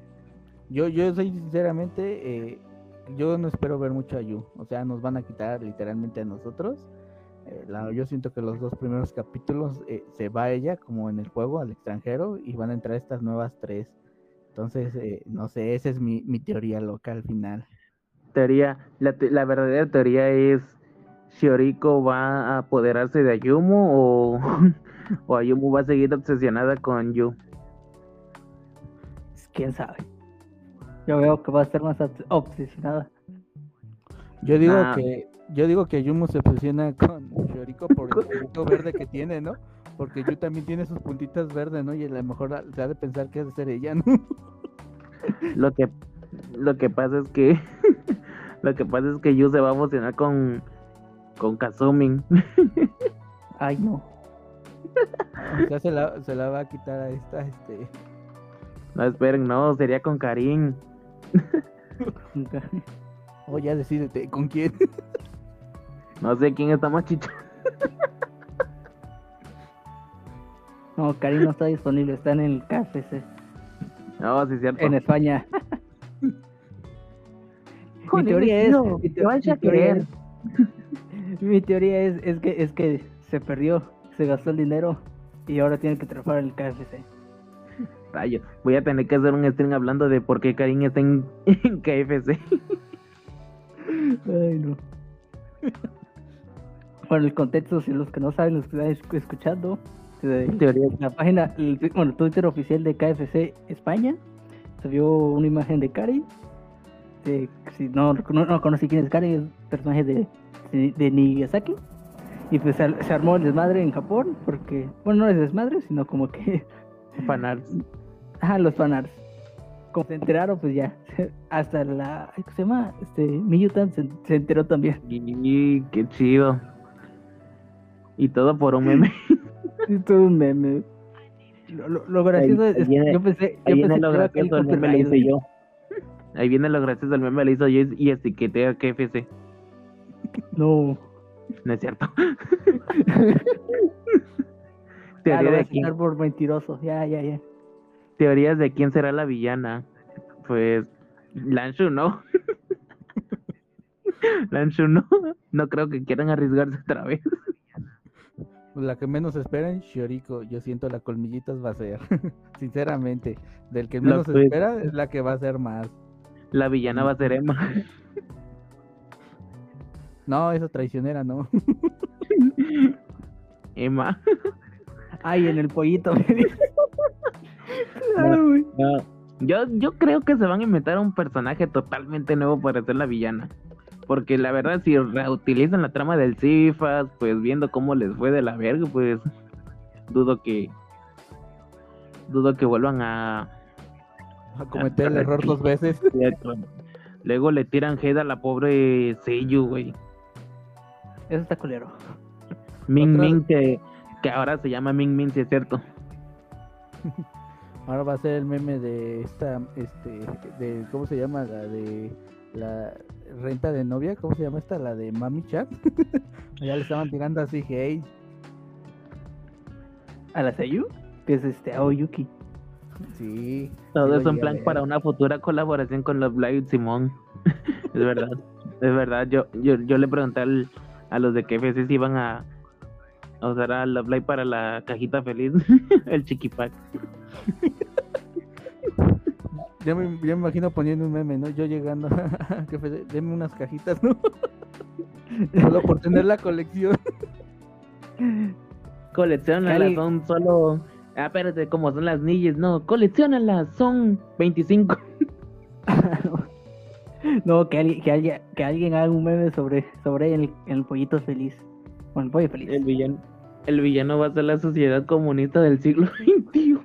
Yo, yo soy sinceramente, eh, yo no espero ver mucho a Yu. O sea, nos van a quitar literalmente a nosotros. Eh, la- yo siento que los dos primeros capítulos eh, se va ella como en el juego al extranjero y van a entrar estas nuevas tres. Entonces, eh, no sé, esa es mi, mi teoría loca al final. teoría, la, te- la verdadera teoría es Shioriko va a apoderarse de Ayumu o, o Ayumu va a seguir obsesionada con Yu. Quién sabe. Yo veo que va a estar más obs- obsesionada. Yo digo Ah. que yo digo que Yumu se obsesiona con Shioriko por el punto verde que tiene, ¿no? Porque Yu también tiene sus puntitas verdes, ¿no? Y a lo mejor se ha de pensar que ha de ser ella, ¿no? Lo que lo que pasa es que lo que pasa es que Yu se va a emocionar con con Kazumin. Ay, no. O sea, se la, se la va a quitar a esta, este... No esperen, no, sería con Karin. Nunca. Oh, ya decídete, ¿con quién? No sé quién está más chicho. No, Karim no está disponible, está en el KFC, No, sí es cierto. en España. mi teoría es. no, mi, te teo- vas mi a teoría creer. es mi teoría es, es que es que se perdió, se gastó el dinero y ahora tiene que trabajar en el KFC. Rayo, voy a tener que hacer un stream hablando de por qué Karin está en, en KFC. Ay, no. Bueno, el contexto, si los que no saben, los que están esc- escuchando, Teoría. la página, el, bueno, Twitter oficial de KFC España, se vio una imagen de Kari. De, si no, no, no conocí quién es Kari, es personaje de, de, de Nigasaki. Y pues se, se armó el desmadre en Japón, porque, bueno, no es desmadre, sino como que, Fanarts. Ajá, los fanarts. Como se enteraron, pues ya, hasta la, ¿cómo se llama? Este, Miyutan se, se enteró también. Y qué chido. Y todo por un meme. Es todo un meme. Lo, lo, lo gracioso Ahí- es ahí que viene- yo pensé, yo pensé lo gracioso, el meme lo copyright, hice yo. Ahí viene lo gracioso del meme, le hizo Jace y etiqueté a KFC. No. No es cierto. Ya Teoría lo voy a sacar por mentiroso. Ya, ya, ya. Teorías de quién será la villana. Pues Lanshu no. Lanshu no. No creo que quieran arriesgarse otra vez. Pues La que menos esperan, Shioriko. Yo siento la colmillitas va a ser. Sinceramente, del que menos espera es la que va a ser más. La villana va a ser Emma. No, esa traicionera no. Emma. Ay, en el pollito. Claro, güey. No. Yo, yo creo que se van a inventar un personaje totalmente nuevo para ser la villana. Porque la verdad, si reutilizan la trama del Cifas, pues viendo cómo les fue de la verga, pues dudo que. Dudo que vuelvan a. A cometer el error dos veces. Luego le tiran head a la pobre Seiyu, güey. Eso está culero. Ming Otra- Ming, que, que ahora se llama Ming Ming, si es cierto. Ahora va a ser el meme de esta, este, de, ¿cómo se llama? La de la renta de novia, ¿cómo se llama esta? La de Mami Chat. ya le estaban tirando así, hey. ¿A la Seiyu? Que es este Aoyuki. Sí. Todo eso en plan ver. para una futura colaboración con Love Live Simón. es verdad, es verdad. Yo, yo, yo le pregunté al- a los de KFC si iban a, a usar a Love Live para la cajita feliz, el chiquipack. Yo me, yo me imagino poniendo un meme, ¿no? Yo llegando, que deme unas cajitas, ¿no? Solo por tener la colección. Coleccionalas, son solo. Ah, espérate, como son las niñas, no, coleccionalas, son 25. no, que alguien, que alguien, que alguien haga un meme sobre, sobre el, el pollito feliz. Con el pollo feliz. El villano, el villano va a ser la sociedad comunista del siglo XXI.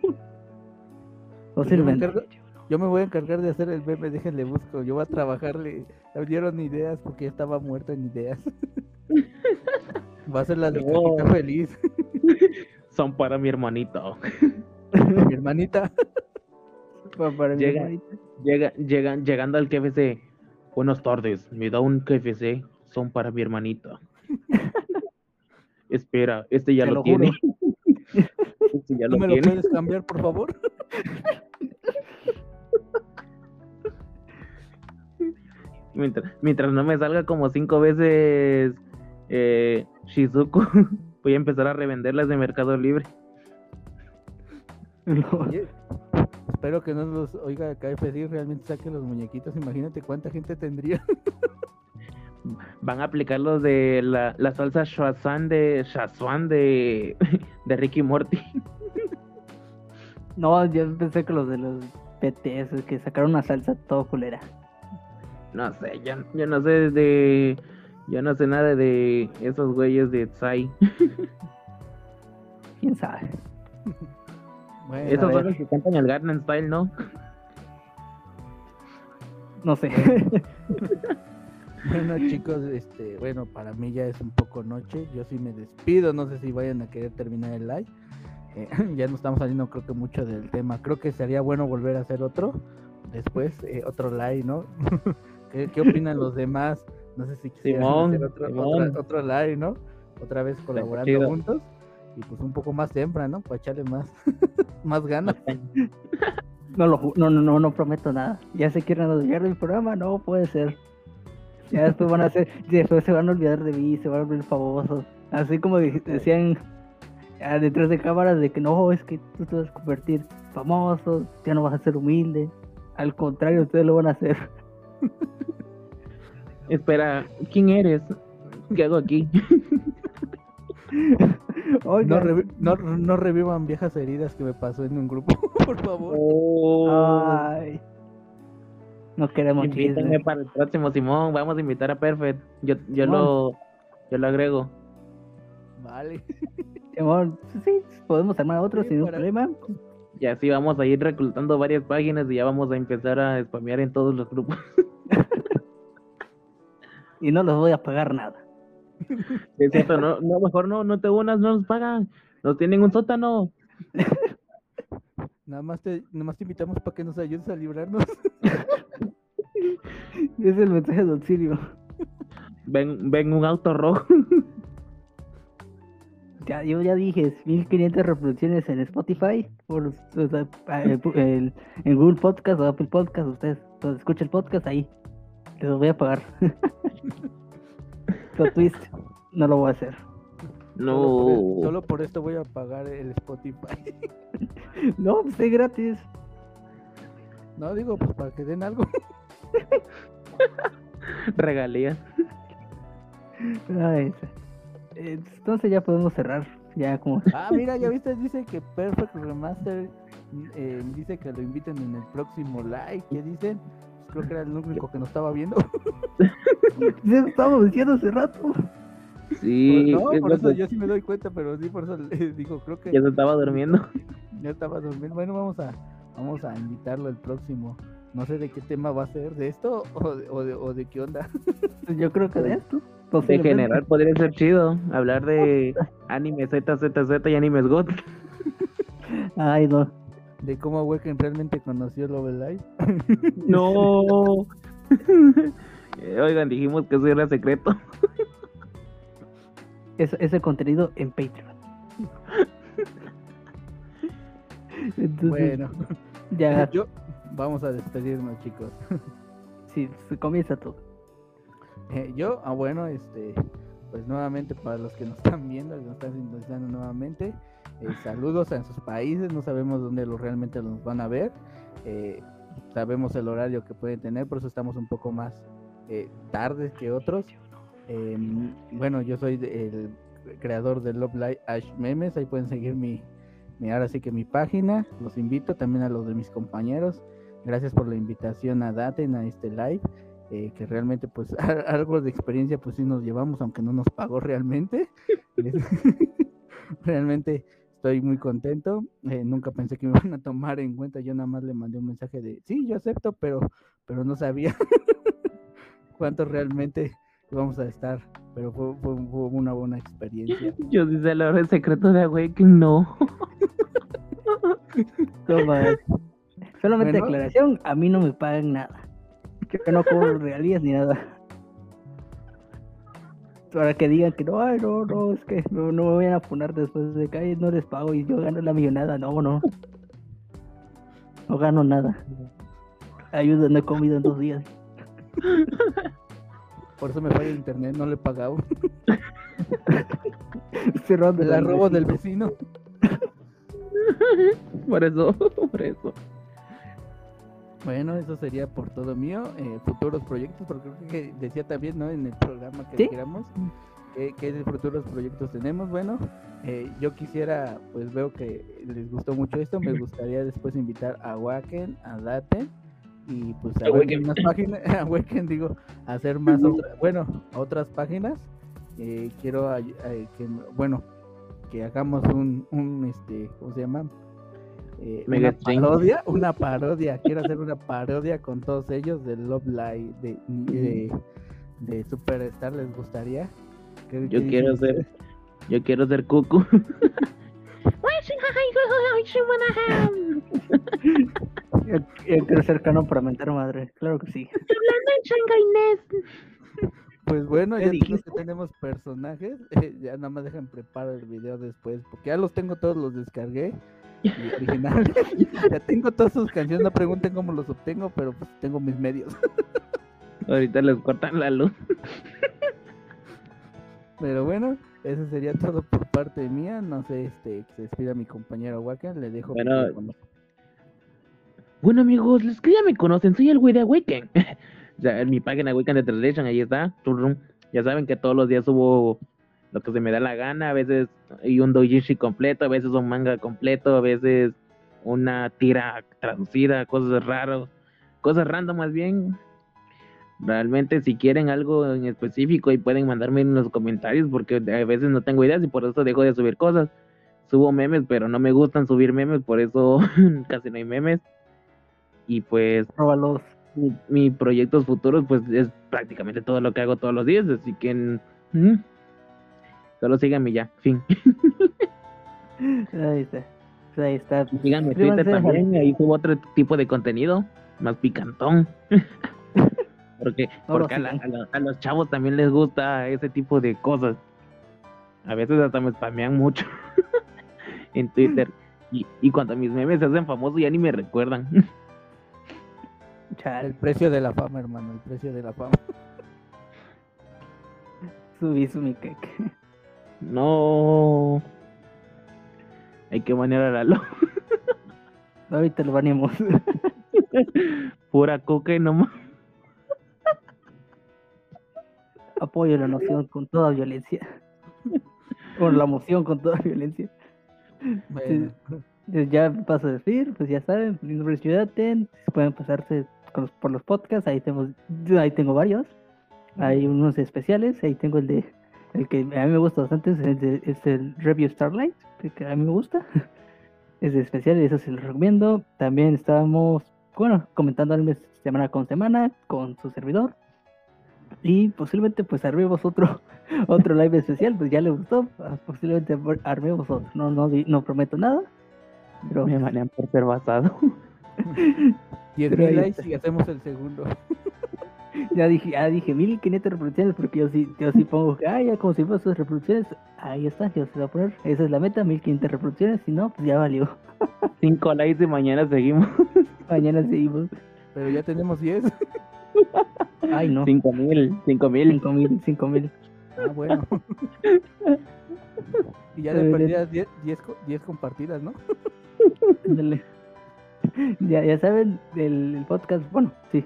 Yo me, sirven. encargo- yo me voy a encargar de hacer el meme, déjenle busco. Yo voy a trabajarle. Me dieron ideas porque ya estaba muerto en ideas. Va a ser la de No. cajita feliz. Son para mi hermanito. Mi hermanita. Para mi Llega. hermanita. Llega, llegan, llegando al KFC. Buenas tardes, me da un KFC, son para mi hermanita. Espera, este ya Te lo, lo tiene. este ya ¿Tú lo me lo puedes cambiar, por favor? Mientras, mientras no me salga como cinco veces eh, Shizuku, voy a empezar a revenderlas de Mercado Libre. No. Oye, espero que no los oiga KFC y realmente saque los muñequitos. Imagínate cuánta gente tendría. Van a aplicar los de la, la salsa Shazam de Shazam de, de Ricky Morty. No, yo pensé que los de los BTS que sacaron una salsa todo culera. No sé, yo, yo no sé de. Yo no sé nada de esos güeyes de Psy. ¿Quién sabe? Bueno, Esos a son los que cantan el Garden Style, ¿no? No sé. Bueno chicos, este, bueno, para mí ya es un poco noche, yo sí me despido, no sé si vayan a querer terminar el live. Eh, ya no estamos saliendo creo que mucho del tema, creo que sería bueno volver a hacer otro, después eh, otro live, ¿no? ¿Qué, qué opinan los demás? No sé si quisieran Simón, hacer otro, Simón. otra- otro live, ¿no? Otra vez colaborando chido. juntos y pues un poco más temprano, para echarle más, más ganas. No, lo, no, no, no, no prometo nada. Ya se quieren olvidar del programa, no puede ser. Ya después van a hacer, después se van a olvidar de mí, se van a volver famosos. Así como decían ah, detrás de cámaras de que no, es que tú te vas a convertir famoso, ya no vas a ser humilde. Al contrario, ustedes lo van a hacer. Espera, ¿quién eres? ¿Qué hago aquí? No, revi- no, no revivan viejas heridas que me pasó en un grupo, por favor. Oh, ay, no queremos Invítame para el próximo, Simón. Vamos a invitar a Perfect. Yo, yo Simón. lo yo lo agrego. Vale. Simón, sí, podemos armar otro Sí, sin problema. Y así vamos a ir reclutando varias páginas y ya vamos a empezar a spamear en todos los grupos. Y no les voy a pagar nada. Es cierto, no, no, mejor no, no te unas, no nos pagan. Nos tienen un sótano. Nada más te, nada más te invitamos para que nos ayudes a librarnos. Es el mensaje de auxilio. Ven, ven un auto rojo. Ya, yo ya dije, 1500 reproducciones en Spotify, por, o sea, el- el- en Google Podcast o Apple Podcast, ustedes pues, escuchen el podcast ahí. Les lo voy a pagar. Plot twist, no lo voy a hacer. Solo por, e- No. solo por esto voy a pagar el Spotify. No, pues es gratis. No, digo, pues para que den algo. Regalías. Entonces ya podemos cerrar. Ya como Ah, mira, ya viste, dice que Perfect Remaster eh, dice que lo inviten en el próximo live. ¿Qué dicen? Pues creo que era el único que nos estaba viendo. Ya lo estábamos diciendo hace rato. Sí, no, es por eso que- yo sí me doy cuenta, pero sí, por eso le digo, creo que ya se estaba durmiendo. ya estaba durmiendo. Bueno, vamos a, vamos a invitarlo el próximo. No sé de qué tema va a ser, de esto o de, o de, o de qué onda. Yo creo que de esto. De general podría ser chido hablar de anime ZZZ y animes God. Ay, no. De cómo Waken realmente conoció Love Live. No. Oigan, dijimos que eso era secreto. Es, ese contenido en Patreon. Entonces, Bueno, ya, yo vamos a despedirnos, chicos. sí, se comienza todo. Eh, yo, ah, bueno, este, pues nuevamente para los que nos están viendo, que nos están sintonizando nuevamente, eh, saludos en sus países, no sabemos dónde lo, realmente los van a ver, eh, sabemos el horario que pueden tener, por eso estamos un poco más eh, tardes que otros. Em, bueno, yo soy el creador de Love Live Ash Memes, ahí pueden seguir mi, mi, ahora sí que mi página, los invito también a los de mis compañeros, gracias por la invitación a Daten a este live eh, que realmente pues algo de experiencia pues sí nos llevamos, aunque no nos pagó realmente. realmente estoy muy contento. eh, nunca pensé que me iban a tomar en cuenta. Yo nada más le mandé un mensaje de sí, yo acepto, pero, pero no sabía cuánto realmente íbamos a estar. Pero fue, fue- fue una buena experiencia. Yo sí sé la hora secreto de Awaken, no. Toma. Solamente Bueno. aclaración, a mí no me pagan nada. Yo no cobro regalías ni nada. Para que digan que no, ay, no, no, es que no, no me vayan a poner después de que ay, no les pago y yo gano la millonada. No, no. No gano nada. Ayuda, no he comido en dos días. Por eso me falla el internet, no le he pagado. Se Me la robo del vecino. Por eso, por eso. Bueno, eso sería por todo mío. eh, futuros proyectos, porque creo que decía también, ¿no? En el programa que ¿Sí? dijéramos, que, que de futuros proyectos tenemos. Bueno, eh, yo quisiera, pues veo que les gustó mucho esto. Me gustaría después invitar a Waken, a Date y pues a A qué más páginas, a Waken, digo, a hacer más, otra- bueno, otras páginas. Eh, quiero, que, bueno, que hagamos un, un, este, ¿cómo se llama? Eh, Mega una parodia, una parodia, quiero hacer una parodia con todos ellos de Love Live, de, de, de Superstar, ¿les gustaría? ¿Qué- Yo qué quiero ser-? Yo quiero ser Cucu. Yo, yo quiero ser canon para mentar madre. Claro que sí. Pues bueno, ¿Qué ya dijiste? tenemos que tenemos personajes, eh, ya nada más dejan preparar el video después, porque ya los tengo todos, los descargué, originales, ya tengo todas sus canciones, no pregunten cómo los obtengo, pero pues tengo mis medios. Ahorita les cortan la luz. Pero bueno, eso sería todo por parte mía. No sé, este, que se despida mi compañero Wacken. Le dejo. Bueno. Bueno amigos, los que ya me conocen, soy el güey de Awaken. o sea, en mi página Awaken de Translation, ahí está. Ya saben que todos los días subo lo que se me da la gana, a veces y un doujinshi completo, a veces un manga completo, a veces una tira traducida, cosas raras, cosas random más bien. Realmente si quieren algo en específico y pueden mandarme en los comentarios porque a veces no tengo ideas y por eso dejo de subir cosas. Subo memes, pero no me gustan subir memes, por eso casi no hay memes. Y pues Róbalos. mi, mi proyectos futuros pues es prácticamente todo lo que hago todos los días, así que mm, solo síganme ya, fin. Ahí está. Ahí está. Síganme en Twitter también, ahí subo otro tipo de contenido, más picantón. Porque, porque a, la- sigan. a la- a los chavos también les gusta ese tipo de cosas. A veces hasta me spamean mucho en Twitter. Y, y cuando mis memes se hacen famosos ya ni me recuerdan. Chale, El precio de la fama, hermano, el precio de la fama. subí su mi cake. No. Hay que banear a Lalo. Ahorita lo baneamos. Pura coca y nomás. Apoyo la noción con toda violencia. O la moción con toda violencia. Bueno, Entonces ya paso a decir, pues ya saben, nombre Yudaten, pueden pasarse con los- por los podcasts, ahí tengo, yo ahí tengo varios, hay unos especiales, ahí tengo el de, el que a mí me gusta bastante, es el, de- es el Review Starlight, que a mí me gusta, es de especial, eso se lo recomiendo, también estábamos, bueno, comentando animes semana con semana, con su servidor, y posiblemente pues armemos otro, otro live especial, pues ya le gustó, ah, posiblemente armemos otro, no, no, di- no prometo nada, pero Me banean por ser basado. 10 pero ahí mil likes y hacemos el segundo. Ya dije, ya dije 1500 reproducciones porque yo sí, yo sí pongo, ah, ya como si fueran sus reproducciones, ahí está, yo se lo voy a poner, esa es la meta, 1500 reproducciones, si no, pues ya valió, Cinco likes y mañana seguimos. mañana seguimos, Pero ya tenemos 10. ay no, Cinco mil, cinco mil. 5000, 5000, Ah, bueno. y ya ya- perdidas 10, 10, co- 10 compartidas, ¿no? ya, ya saben, el, el podcast, bueno, sí,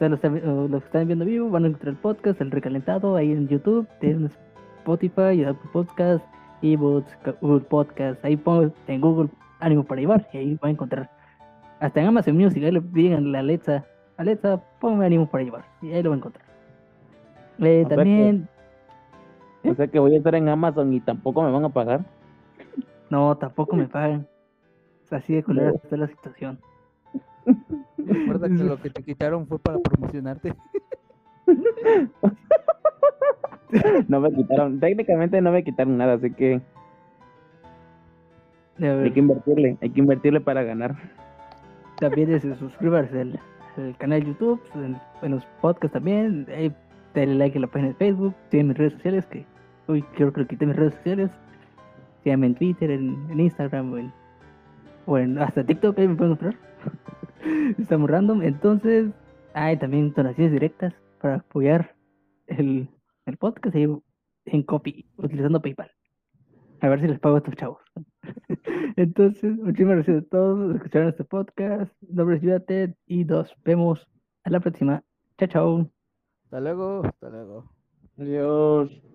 ustedes los que están viendo vivo van a encontrar el podcast, el recalentado, ahí en YouTube, en Spotify, Apple Podcast, eBooks, Google Podcast, ahí pongo en Google Ánimo para llevar, y ahí van a encontrar. Hasta en Amazon Music, ahí le digan a Alexa, Alexa, ponme Ánimo para llevar, y ahí lo va a encontrar. Eh, sea que- también, O sea que voy a estar en Amazon y tampoco me van a pagar. no, tampoco me pagan. Así de culera No. está la situación. Recuerda que lo que te quitaron fue para promocionarte. No me quitaron, técnicamente no me quitaron nada, así que hay que invertirle, hay que invertirle para ganar. También es suscribirse al, al canal de YouTube, en, en los podcasts también. Ahí, dale like a la página de Facebook, síganme en mis redes sociales, que uy, creo que quité mis redes sociales. Síganme en Twitter, en, en Instagram, o en, o en hasta TikTok, ahí me pueden encontrar. Estamos random. Entonces, hay también donaciones directas para apoyar el, el podcast ahí en copy, utilizando PayPal. A ver si les pago a estos chavos. Entonces, muchísimas gracias a todos los que escucharon este podcast. Mi nombre es Yudated y nos vemos a la próxima. Chao, chao. Hasta luego, hasta luego. Adiós.